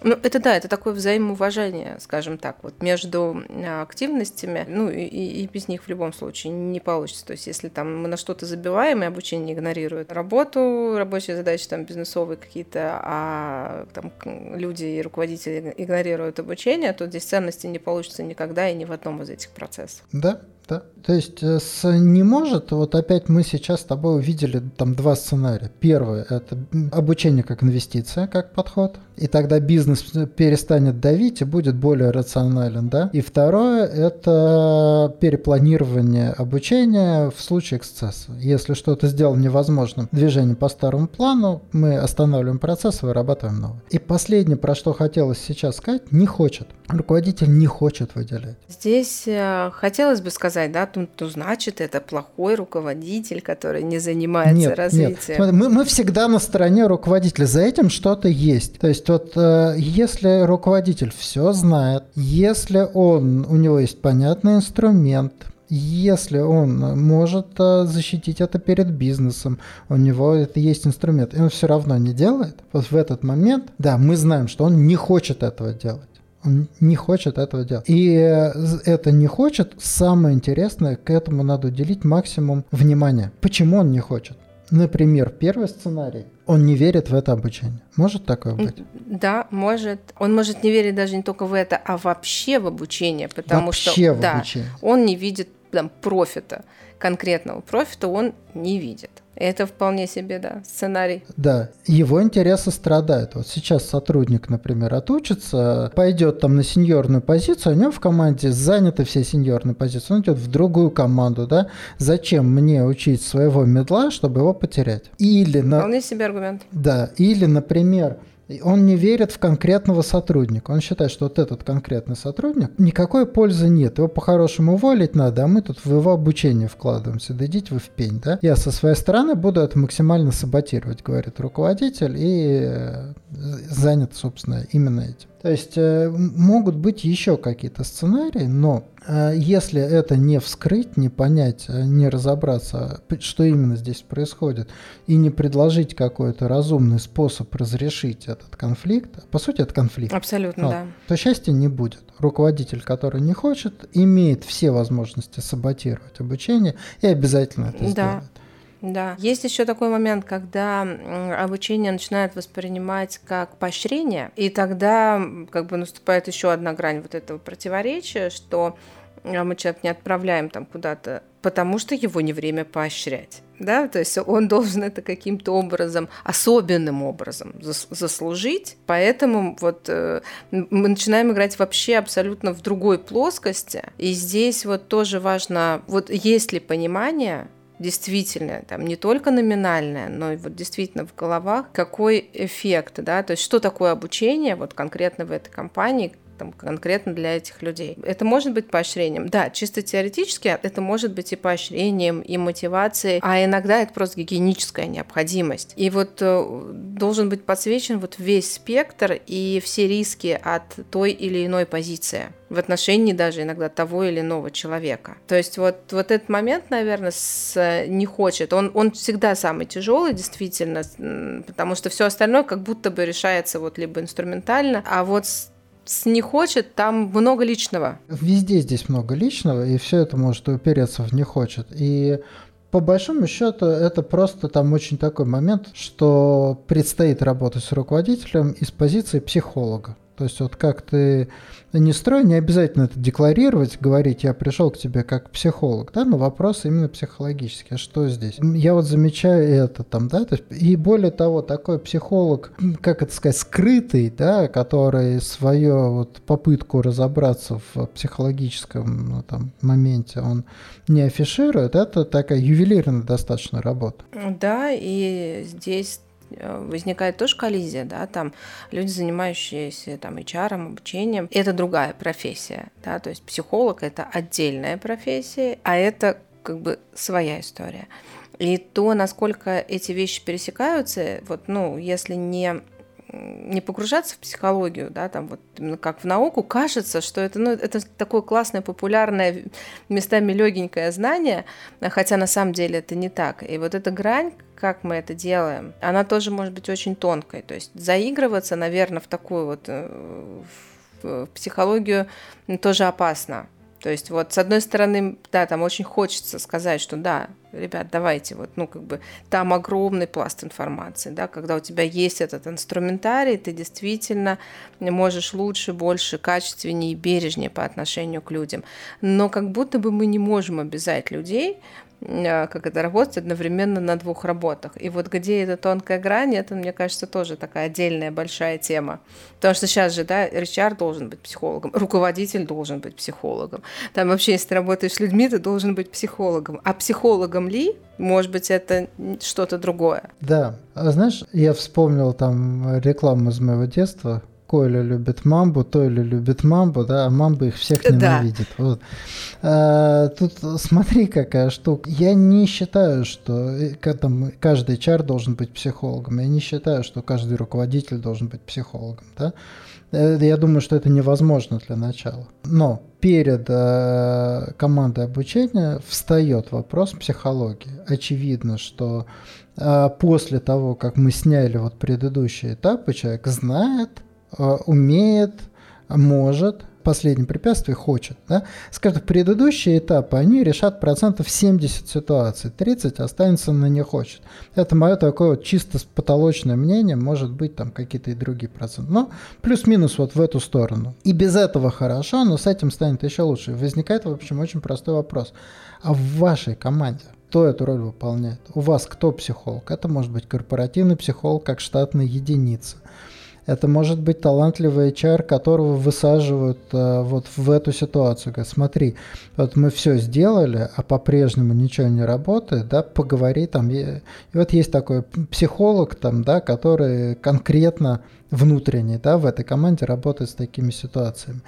Ну, это да, это такое взаимоуважение, скажем так, вот между активностями, ну, и, и без них в любом случае не получится. То есть, если там мы на что-то забиваем, и обучение игнорирует работу, рабочие задачи там бизнесовые какие-то, а там люди и руководители игнорируют обучение, то здесь ценности не получится никогда и ни в одном из этих процессов. Да, да. То есть э, с не может, вот опять мы сейчас с тобой увидели там два сценария. Первый – это обучение как инвестиция, как подход, и тогда бизнес перестанет давить и будет более рационален, да. И второе – это перепланирование обучения в случае эксцесса. Если что-то сделал невозможным движение по старому плану, мы останавливаем процесс и вырабатываем новый. И последнее, про что хотелось сейчас сказать, не хочет. Руководитель не хочет выделять. Здесь э, хотелось бы сказать, да, то, то значит это плохой руководитель, который не занимается нет, развитием. Нет. Мы, мы всегда на стороне руководителя. За этим что-то есть. То есть вот э, если руководитель все знает, если он у него есть понятный инструмент, если он может э, защитить это перед бизнесом, у него это есть инструмент, и он все равно не делает, вот в этот момент, да, мы знаем, что он не хочет этого делать. Он не хочет этого делать. И э, это не хочет, самое интересное, к этому надо уделить максимум внимания. Почему он не хочет? Например, первый сценарий. Он не верит в это обучение. Может такое быть? Да, может. Он может не верить даже не только в это, а вообще в обучение, потому вообще что в да, обучение. он не видит там, профита, конкретного профита он не видит. Это вполне себе, да, сценарий. Да, его интересы страдают. Вот сейчас сотрудник, например, отучится, пойдет там на сеньорную позицию, у него в команде заняты все сеньорные позиции, он идет в другую команду, да. Зачем мне учить своего медла, чтобы его потерять? Или на... Вполне себе аргумент. Да, или, например, он не верит в конкретного сотрудника. Он считает, что вот этот конкретный сотрудник никакой пользы нет. Его по-хорошему уволить надо, а мы тут в его обучение вкладываемся. Да идите вы в пень, да? Я со своей стороны буду это максимально саботировать, говорит руководитель, и э, занят, собственно, именно этим. То есть э, могут быть еще какие-то сценарии, но э, если это не вскрыть, не понять, э, не разобраться, что именно здесь происходит, и не предложить какой-то разумный способ разрешить этот конфликт, по сути это конфликт. Абсолютно, вот, да. То счастья не будет. Руководитель, который не хочет, имеет все возможности саботировать обучение и обязательно это Да. сделает. Да. Есть еще такой момент, когда обучение начинают воспринимать как поощрение, и тогда как бы наступает еще одна грань вот этого противоречия, что а, мы человека не отправляем там куда-то, потому что его не время поощрять. Да, то есть он должен это каким-то образом, особенным образом заслужить. Поэтому вот э, мы начинаем играть вообще абсолютно в другой плоскости. И здесь вот тоже важно, вот есть ли понимание, действительно, там не только номинальное, но и вот действительно в головах, какой эффект, да, то есть что такое обучение вот конкретно в этой компании, там, конкретно для этих людей. Это может быть поощрением. Да, чисто теоретически это может быть и поощрением, и мотивацией, а иногда это просто гигиеническая необходимость. И вот э, должен быть подсвечен вот весь спектр и все риски от той или иной позиции в отношении даже иногда того или иного человека. То есть вот, вот этот момент, наверное, с не хочет, он, он всегда самый тяжелый, действительно, потому что все остальное как будто бы решается вот либо инструментально, а вот с не хочет, там много личного. Везде здесь много личного, и все это может упереться в не хочет. И по большому счету это просто там очень такой момент, что предстоит работать с руководителем из позиции психолога. То есть вот как ты не строй, не обязательно это декларировать, говорить, я пришел к тебе как психолог, да, но вопрос именно психологический, а что здесь? Я вот замечаю это там, да, то есть, и более того, такой психолог, как это сказать, скрытый, да, который свою вот попытку разобраться в психологическом ну, там, моменте, он не афиширует, это такая ювелирная достаточно работа. Да, и здесь возникает тоже коллизия, да, там люди, занимающиеся там HR, обучением, это другая профессия, да, то есть психолог это отдельная профессия, а это как бы своя история. И то, насколько эти вещи пересекаются, вот, ну, если не не погружаться в психологию, да, там вот именно как в науку, кажется, что это, ну, это такое классное, популярное, местами легенькое знание, хотя на самом деле это не так. И вот эта грань, как мы это делаем, она тоже может быть очень тонкой. То есть заигрываться, наверное, в такую вот э, в психологию тоже опасно. То есть вот с одной стороны, да, там очень хочется сказать, что да, ребят, давайте, вот, ну, как бы, там огромный пласт информации, да, когда у тебя есть этот инструментарий, ты действительно можешь лучше, больше, качественнее и бережнее по отношению к людям. Но как будто бы мы не можем обязать людей как это работать одновременно на двух работах. И вот где эта тонкая грань, это, мне кажется, тоже такая отдельная большая тема. Потому что сейчас же, да, HR должен быть психологом, руководитель должен быть психологом. Там вообще, если ты работаешь с людьми, ты должен быть психологом. А психологом ли, может быть, это что-то другое. Да. А знаешь, я вспомнил там рекламу из моего детства, Коля любит мамбу, Толя любит мамбу, да, а мамба их всех ненавидит. Да. Вот. А, тут смотри, какая штука. Я не считаю, что э, там, каждый чар должен быть психологом. Я не считаю, что каждый руководитель должен быть психологом. Да? Э, я думаю, что это невозможно для начала. Но перед э, командой обучения встает вопрос психологии. Очевидно, что э, после того, как мы сняли вот предыдущие этапы, человек знает, умеет, может последнем препятствии хочет. Да? Скажем, предыдущие этапы, они решат процентов 70 ситуаций, 30 останется на не хочет. Это мое такое вот чисто потолочное мнение, может быть там какие-то и другие проценты. Но плюс-минус вот в эту сторону. И без этого хорошо, но с этим станет еще лучше. Возникает, в общем, очень простой вопрос. А в вашей команде кто эту роль выполняет? У вас кто психолог? Это может быть корпоративный психолог как штатная единица. Это может быть талантливый HR, которого высаживают э, вот в эту ситуацию. Говорят, смотри, вот мы все сделали, а по-прежнему ничего не работает, да, поговори там. И, вот есть такой психолог там, да, который конкретно внутренний, да, в этой команде работает с такими ситуациями.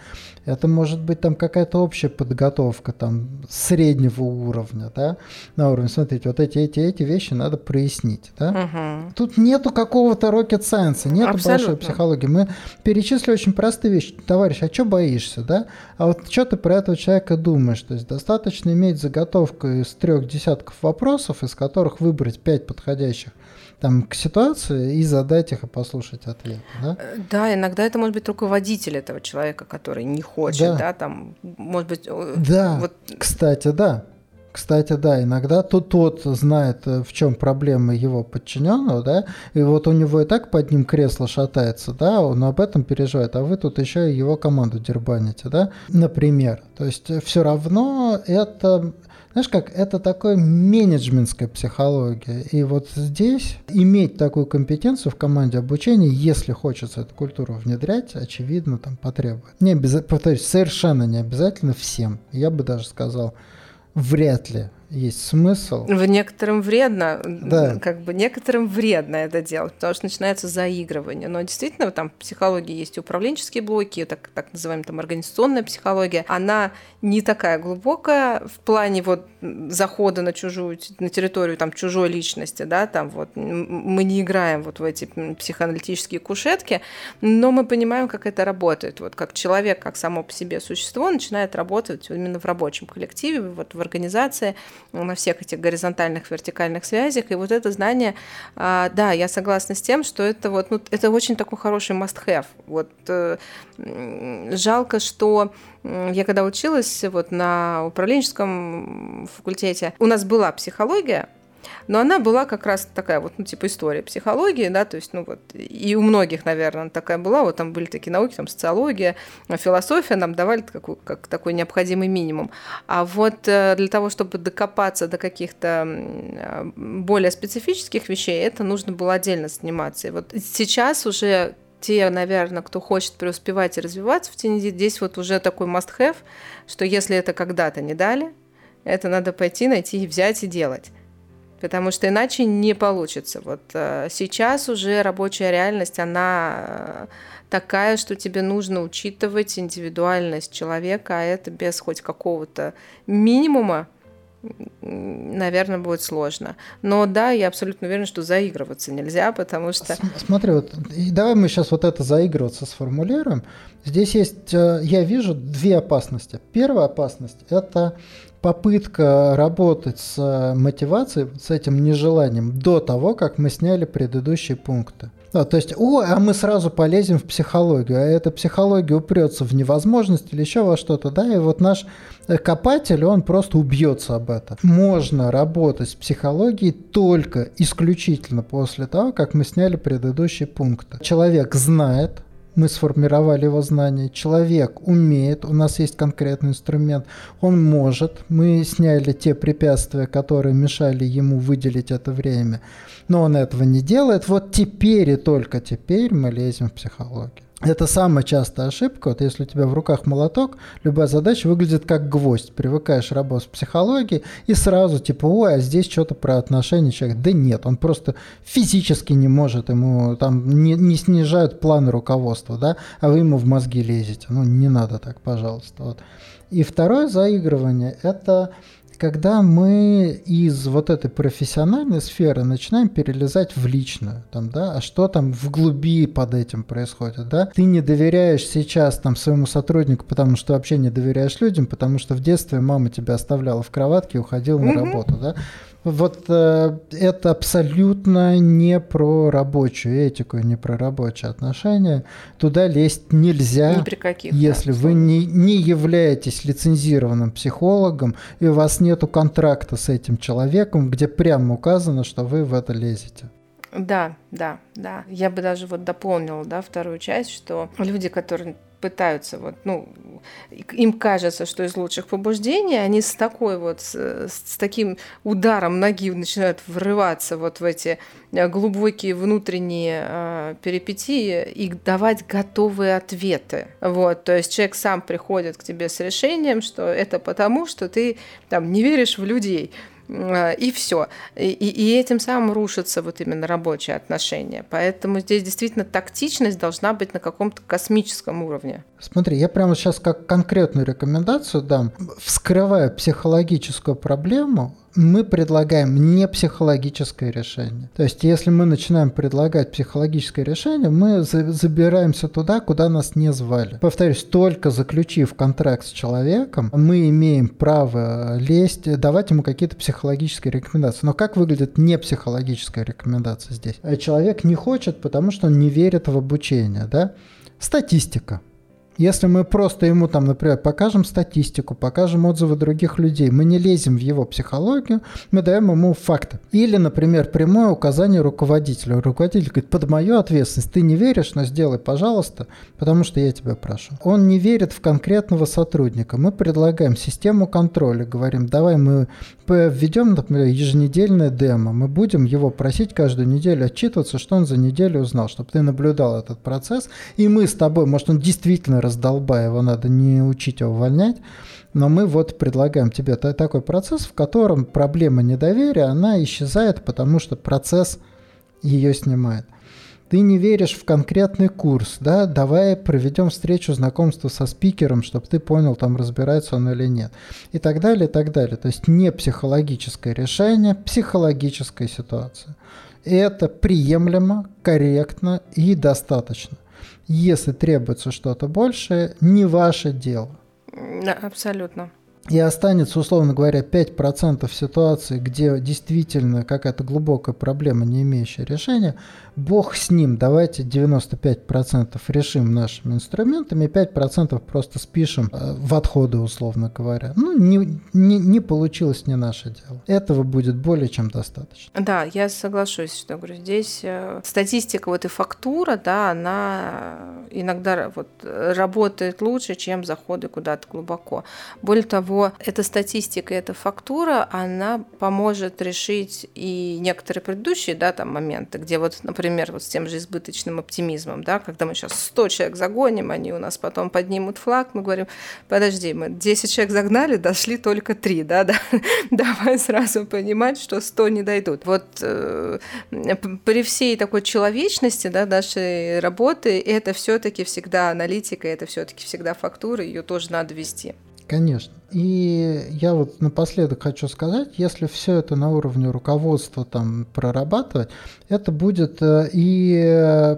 Это может быть там какая-то общая подготовка там среднего уровня, да, на уровне, смотрите, вот эти, эти, эти вещи надо прояснить, да. Угу. Тут нету какого-то rocket science, нету Абсолютно. большой психологии. Мы перечислили очень простые вещи. Товарищ, а что боишься, да? А вот что ты про этого человека думаешь? То есть достаточно иметь заготовку из трех десятков вопросов, из которых выбрать пять подходящих там, к ситуации и задать их и послушать ответ. Да? Э, да, иногда это может быть руководитель этого человека, который не хочет, да, да там, может быть... Да, вот... кстати, да. Кстати, да, иногда то тот знает, э, в чем проблема его подчиненного, да, и вот у него и так под ним кресло шатается, да, он об этом переживает, а вы тут еще и его команду дербаните, да, например. То есть все равно это знаешь как, это такая менеджментская психология. И вот здесь иметь такую компетенцию в команде обучения, если хочется эту культуру внедрять, очевидно, там потребует. Не обязательно, повторюсь, совершенно не обязательно всем. Я бы даже сказал, вряд ли есть смысл. В некотором вредно, да. как бы некоторым вредно это делать, потому что начинается заигрывание. Но действительно, там в психологии есть управленческие блоки, так, так называемая там организационная психология. Она не такая глубокая в плане вот захода на чужую, на территорию там чужой личности, да, там вот мы не играем вот в эти психоаналитические кушетки, но мы понимаем, как это работает, вот как человек, как само по себе существо начинает работать именно в рабочем коллективе, вот в организации, на всех этих горизонтальных, вертикальных связях. И вот это знание, а, да, я согласна с тем, что это вот, ну, это очень такой хороший must-have. Вот э, жалко, что я когда училась вот на управленческом факультете, у нас была психология, но она была как раз такая вот, ну, типа история психологии, да, то есть, ну, вот, и у многих, наверное, такая была, вот там были такие науки, там, социология, философия нам давали такой, как такой необходимый минимум. А вот э, для того, чтобы докопаться до каких-то э, более специфических вещей, это нужно было отдельно заниматься. И вот сейчас уже те, наверное, кто хочет преуспевать и развиваться в тени, здесь вот уже такой must-have, что если это когда-то не дали, это надо пойти, найти взять и делать потому что иначе не получится. Вот э, сейчас уже рабочая реальность, она э, такая, что тебе нужно учитывать индивидуальность человека, а это без хоть какого-то минимума, наверное, будет сложно. Но да, я абсолютно уверена, что заигрываться нельзя, потому что... Смотри, вот давай мы сейчас вот это заигрываться сформулируем. Здесь есть, э, я вижу две опасности. Первая опасность – это попытка работать с э, мотивацией, с этим нежеланием до того, как мы сняли предыдущие пункты. Да, то есть, о, а мы сразу полезем в психологию, а эта психология упрется в невозможность или еще во что-то, да, и вот наш э, копатель, он просто убьется об этом. Можно работать с психологией только исключительно после того, как мы сняли предыдущие пункты. Человек знает, мы сформировали его знания, человек умеет, у нас есть конкретный инструмент, он может, мы сняли те препятствия, которые мешали ему выделить это время, но он этого не делает. Вот теперь и только теперь мы лезем в психологию. Это самая частая ошибка. Вот если у тебя в руках молоток, любая задача выглядит как гвоздь. Привыкаешь работать с психологией и сразу типа, ой, а здесь что-то про отношения человека. Да нет, он просто физически не может, ему там не, не снижают планы руководства, да, а вы ему в мозги лезете. Ну, не надо так, пожалуйста. Вот. И второе заигрывание – это когда мы из вот этой профессиональной сферы начинаем перелезать в личную, там, да, а что там в глуби под этим происходит, да, ты не доверяешь сейчас там своему сотруднику, потому что вообще не доверяешь людям, потому что в детстве мама тебя оставляла в кроватке и уходила mm-hmm. на работу, да, вот э, это абсолютно не про рабочую этику, не про рабочие отношения. Туда лезть нельзя, Ни при каких, если да, вы не, не являетесь лицензированным психологом и у вас нет контракта с этим человеком, где прямо указано, что вы в это лезете. Да, да, да. Я бы даже вот дополнила, да, вторую часть, что люди, которые пытаются вот, ну, им кажется, что из лучших побуждений они с такой вот, с, с таким ударом ноги начинают врываться вот в эти э, глубокие внутренние э, перипетии и давать готовые ответы. Вот, то есть человек сам приходит к тебе с решением, что это потому, что ты там не веришь в людей. Э, и все. И, и этим самым рушатся вот именно рабочие отношения. Поэтому здесь действительно тактичность должна быть на каком-то космическом уровне. Смотри, я прямо сейчас как конкретную рекомендацию дам. Вскрывая психологическую проблему, мы предлагаем не психологическое решение. То есть, если мы начинаем предлагать психологическое решение, мы забираемся туда, куда нас не звали. Повторюсь, только заключив контракт с человеком, мы имеем право лезть, давать ему какие-то психологические рекомендации. Но как выглядит не психологическая рекомендация здесь? Человек не хочет, потому что он не верит в обучение. Да? Статистика. Если мы просто ему там, например, покажем статистику, покажем отзывы других людей, мы не лезем в его психологию, мы даем ему факты. Или, например, прямое указание руководителю. Руководитель говорит, под мою ответственность, ты не веришь, но сделай, пожалуйста, потому что я тебя прошу. Он не верит в конкретного сотрудника. Мы предлагаем систему контроля, говорим, давай мы введем, например, еженедельное демо, мы будем его просить каждую неделю отчитываться, что он за неделю узнал, чтобы ты наблюдал этот процесс, и мы с тобой, может, он действительно раздолбай, его надо не учить, а увольнять. Но мы вот предлагаем тебе такой процесс, в котором проблема недоверия, она исчезает, потому что процесс ее снимает. Ты не веришь в конкретный курс, да, давай проведем встречу знакомства со спикером, чтобы ты понял, там разбирается он или нет. И так далее, и так далее. То есть не психологическое решение, психологическая ситуация. Это приемлемо, корректно и достаточно. Если требуется что-то большее, не ваше дело. Да, абсолютно и останется, условно говоря, 5% ситуаций, где действительно какая-то глубокая проблема, не имеющая решения, бог с ним, давайте 95% решим нашими инструментами, 5% просто спишем э, в отходы, условно говоря. Ну, не, не, не получилось не наше дело. Этого будет более чем достаточно. Да, я соглашусь, что говорю, здесь э, статистика вот и фактура, да, она иногда вот работает лучше, чем заходы куда-то глубоко. Более того, того, эта статистика, эта фактура, она поможет решить и некоторые предыдущие да, там, моменты, где вот, например, вот с тем же избыточным оптимизмом, да, когда мы сейчас 100 человек загоним, они у нас потом поднимут флаг, мы говорим, подожди, мы 10 человек загнали, дошли только 3, да, да, давай сразу понимать, что 100 не дойдут. Вот э, при всей такой человечности да, нашей работы это все-таки всегда аналитика, это все-таки всегда фактура, ее тоже надо вести. Конечно. И я вот напоследок хочу сказать, если все это на уровне руководства там прорабатывать, это будет э, и э,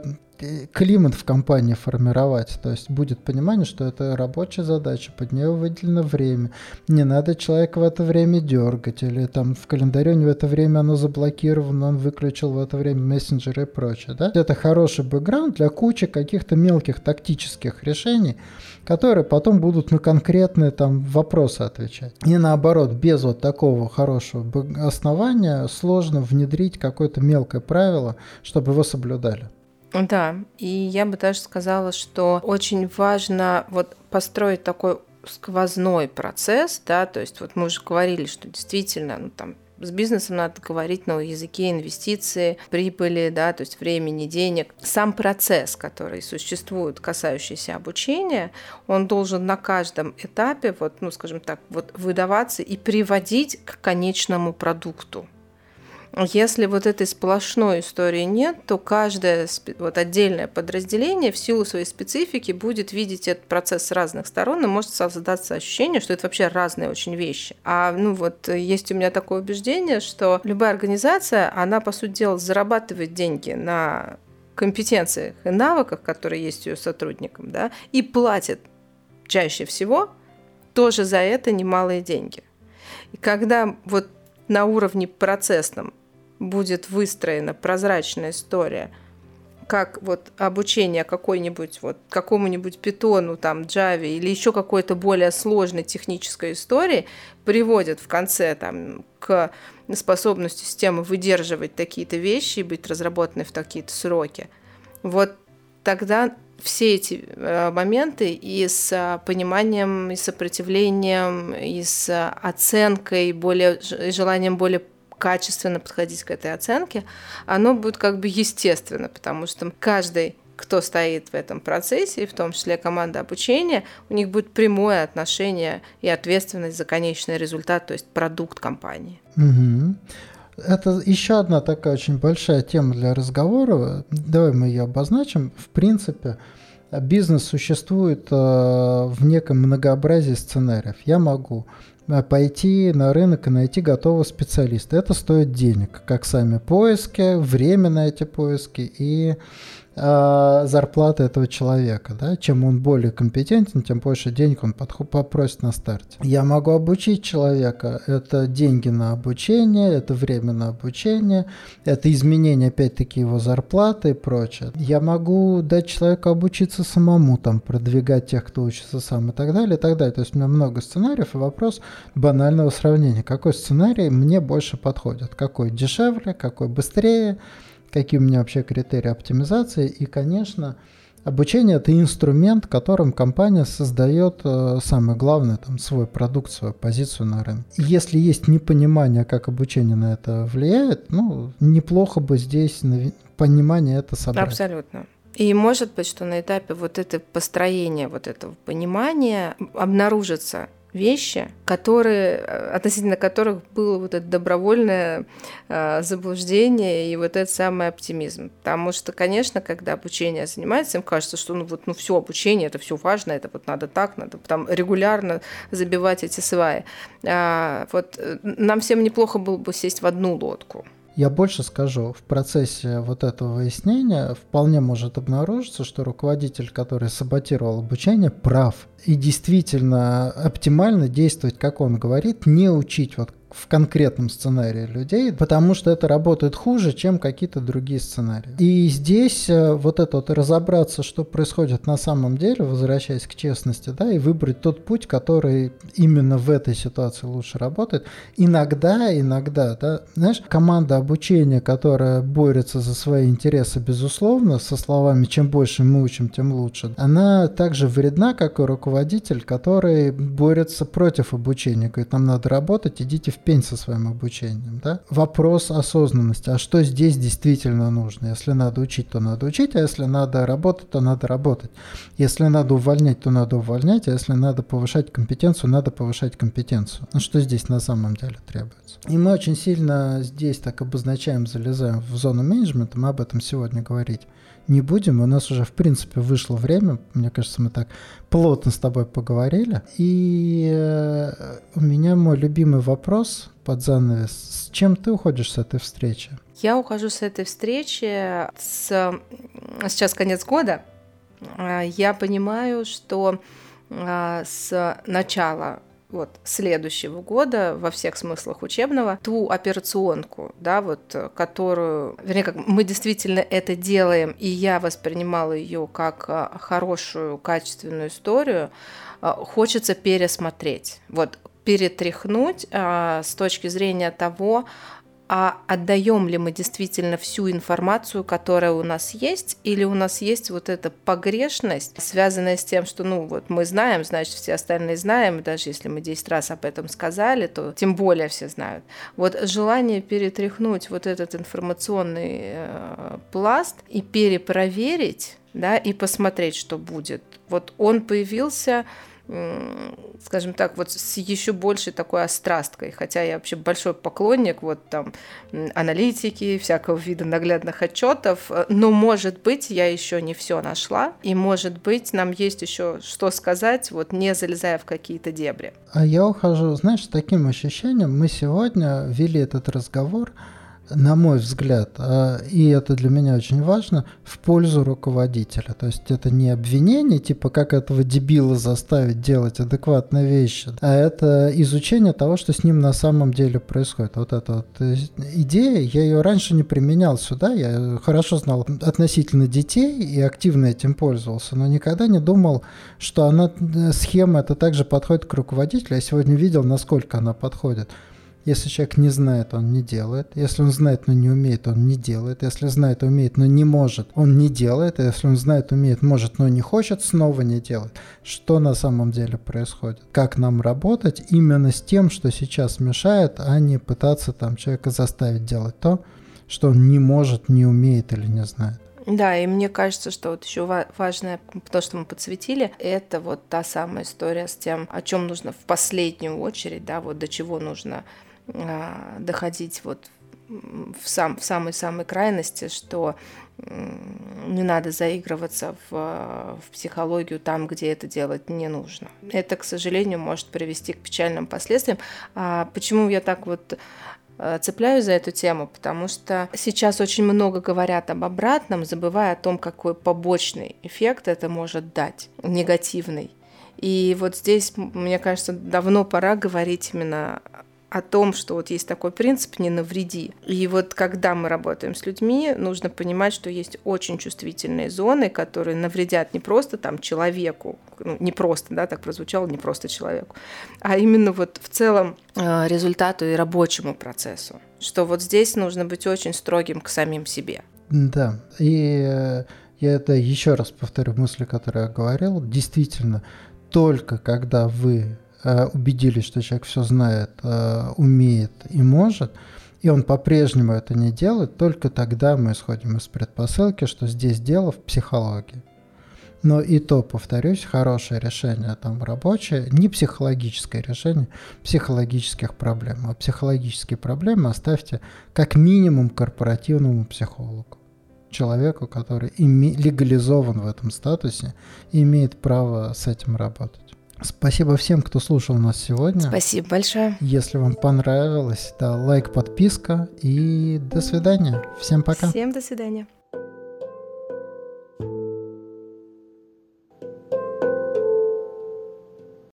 климат в компании формировать. То есть будет понимание, что это рабочая задача, под нее выделено время. Не надо человека в это время дергать, или там в календаре у него это время оно заблокировано, он выключил в это время мессенджеры и прочее. Да? Это хороший бэкграунд для кучи каких-то мелких тактических решений, которые потом будут на конкретные там вопросы отвечать. И наоборот, без вот такого хорошего основания сложно внедрить какое-то мелкое правило, чтобы его соблюдали. Да, и я бы даже сказала, что очень важно вот построить такой сквозной процесс, да, то есть вот мы уже говорили, что действительно, ну там с бизнесом надо говорить на языке инвестиции, прибыли, да, то есть времени, денег. Сам процесс, который существует, касающийся обучения, он должен на каждом этапе, вот, ну, скажем так, вот выдаваться и приводить к конечному продукту. Если вот этой сплошной истории нет, то каждое вот отдельное подразделение в силу своей специфики будет видеть этот процесс с разных сторон и может создаться ощущение, что это вообще разные очень вещи. А ну вот есть у меня такое убеждение, что любая организация, она по сути дела зарабатывает деньги на компетенциях и навыках, которые есть ее сотрудникам, да, и платит чаще всего тоже за это немалые деньги. И когда вот на уровне процессном будет выстроена прозрачная история, как вот обучение какой-нибудь вот какому-нибудь питону, там, Java или еще какой-то более сложной технической истории приводит в конце там к способности системы выдерживать такие-то вещи и быть разработанной в такие-то сроки. Вот тогда все эти э, моменты и с э, пониманием, и сопротивлением, и с оценкой, более, и желанием более качественно подходить к этой оценке, оно будет как бы естественно, потому что каждый кто стоит в этом процессе, в том числе команда обучения, у них будет прямое отношение и ответственность за конечный результат, то есть продукт компании. Угу. Это еще одна такая очень большая тема для разговора. Давай мы ее обозначим. В принципе, бизнес существует э, в неком многообразии сценариев. Я могу пойти на рынок и найти готового специалиста. Это стоит денег, как сами поиски, время на эти поиски и э, зарплата этого человека. Да? Чем он более компетентен, тем больше денег он попросит на старте. Я могу обучить человека. Это деньги на обучение, это время на обучение, это изменение, опять-таки, его зарплаты и прочее. Я могу дать человеку обучиться самому, там, продвигать тех, кто учится сам и так далее, и так далее. То есть у меня много сценариев, и вопрос банального сравнения. Какой сценарий мне больше подходит? Какой дешевле, какой быстрее? Какие у меня вообще критерии оптимизации. И, конечно, обучение – это инструмент, которым компания создает, э, самое главное, там, свой продукт, свою позицию на рынке. Если есть непонимание, как обучение на это влияет, ну, неплохо бы здесь понимание это собрать. Абсолютно. И может быть, что на этапе вот этого построения, вот этого понимания обнаружится вещи, которые, э, относительно которых было вот это добровольное э, заблуждение и вот этот самый оптимизм. Потому что, конечно, когда обучение занимается, им кажется, что ну вот ну все обучение, это все важно, это вот надо так, надо там регулярно забивать эти сваи. А, вот э, нам всем неплохо было бы сесть в одну лодку я больше скажу, в процессе вот этого выяснения вполне может обнаружиться, что руководитель, который саботировал обучение, прав. И действительно оптимально действовать, как он говорит, не учить вот в конкретном сценарии людей, потому что это работает хуже, чем какие-то другие сценарии. И здесь э, вот это вот разобраться, что происходит на самом деле, возвращаясь к честности, да, и выбрать тот путь, который именно в этой ситуации лучше работает. Иногда, иногда, да, знаешь, команда обучения, которая борется за свои интересы, безусловно, со словами «чем больше мы учим, тем лучше», она также вредна, как и руководитель, который борется против обучения, говорит, нам надо работать, идите в пень со своим обучением. Да? Вопрос осознанности. А что здесь действительно нужно? Если надо учить, то надо учить, а если надо работать, то надо работать. Если надо увольнять, то надо увольнять, а если надо повышать компетенцию, надо повышать компетенцию. Ну что здесь на самом деле требуется? И мы очень сильно здесь так обозначаем, залезаем в зону менеджмента, мы об этом сегодня говорить не будем. У нас уже, в принципе, вышло время. Мне кажется, мы так плотно с тобой поговорили. И э, у меня мой любимый вопрос под занавес. С чем ты уходишь с этой встречи? Я ухожу с этой встречи с... Сейчас конец года. А, я понимаю, что а, с начала вот, следующего года во всех смыслах учебного ту операционку, да, вот, которую, вернее, как мы действительно это делаем, и я воспринимала ее как а, хорошую, качественную историю, а, хочется пересмотреть, вот, перетряхнуть а, с точки зрения того, а отдаем ли мы действительно всю информацию, которая у нас есть, или у нас есть вот эта погрешность, связанная с тем, что, ну, вот мы знаем, значит, все остальные знаем, даже если мы 10 раз об этом сказали, то тем более все знают. Вот желание перетряхнуть вот этот информационный э, пласт и перепроверить, да, и посмотреть, что будет. Вот он появился скажем так, вот с еще большей такой острасткой, хотя я вообще большой поклонник вот там аналитики, всякого вида наглядных отчетов, но может быть я еще не все нашла, и может быть нам есть еще что сказать, вот не залезая в какие-то дебри. А я ухожу, знаешь, с таким ощущением, мы сегодня вели этот разговор, на мой взгляд, а, и это для меня очень важно, в пользу руководителя. То есть это не обвинение, типа как этого дебила заставить делать адекватные вещи, а это изучение того, что с ним на самом деле происходит. Вот эта вот э, идея, я ее раньше не применял сюда, я хорошо знал относительно детей и активно этим пользовался, но никогда не думал, что она, э, схема это также подходит к руководителю. Я сегодня видел, насколько она подходит. Если человек не знает, он не делает. Если он знает, но не умеет, он не делает. Если знает, умеет, но не может, он не делает. если он знает, умеет, может, но не хочет, снова не делает. Что на самом деле происходит? Как нам работать именно с тем, что сейчас мешает, а не пытаться там человека заставить делать то, что он не может, не умеет или не знает. Да, и мне кажется, что вот еще важное, то, что мы подсветили, это вот та самая история с тем, о чем нужно в последнюю очередь, да, вот до чего нужно доходить вот в, сам, в самой-самой крайности, что не надо заигрываться в, в психологию там, где это делать не нужно. Это, к сожалению, может привести к печальным последствиям. А почему я так вот а, цепляюсь за эту тему, потому что сейчас очень много говорят об обратном, забывая о том, какой побочный эффект это может дать, негативный. И вот здесь, мне кажется, давно пора говорить именно о том, что вот есть такой принцип «не навреди». И вот когда мы работаем с людьми, нужно понимать, что есть очень чувствительные зоны, которые навредят не просто там человеку, ну, не просто, да, так прозвучало, не просто человеку, а именно вот в целом э, результату и рабочему процессу. Что вот здесь нужно быть очень строгим к самим себе. Да, и э, я это еще раз повторю мысли, которые я говорил. Действительно, только когда вы убедились, что человек все знает, э, умеет и может, и он по-прежнему это не делает, только тогда мы исходим из предпосылки, что здесь дело в психологии. Но и то, повторюсь, хорошее решение там рабочее, не психологическое решение психологических проблем. А психологические проблемы оставьте как минимум корпоративному психологу. Человеку, который легализован в этом статусе и имеет право с этим работать. Спасибо всем, кто слушал нас сегодня. Спасибо большое. Если вам понравилось, да, лайк, подписка и до свидания. Всем пока. Всем до свидания.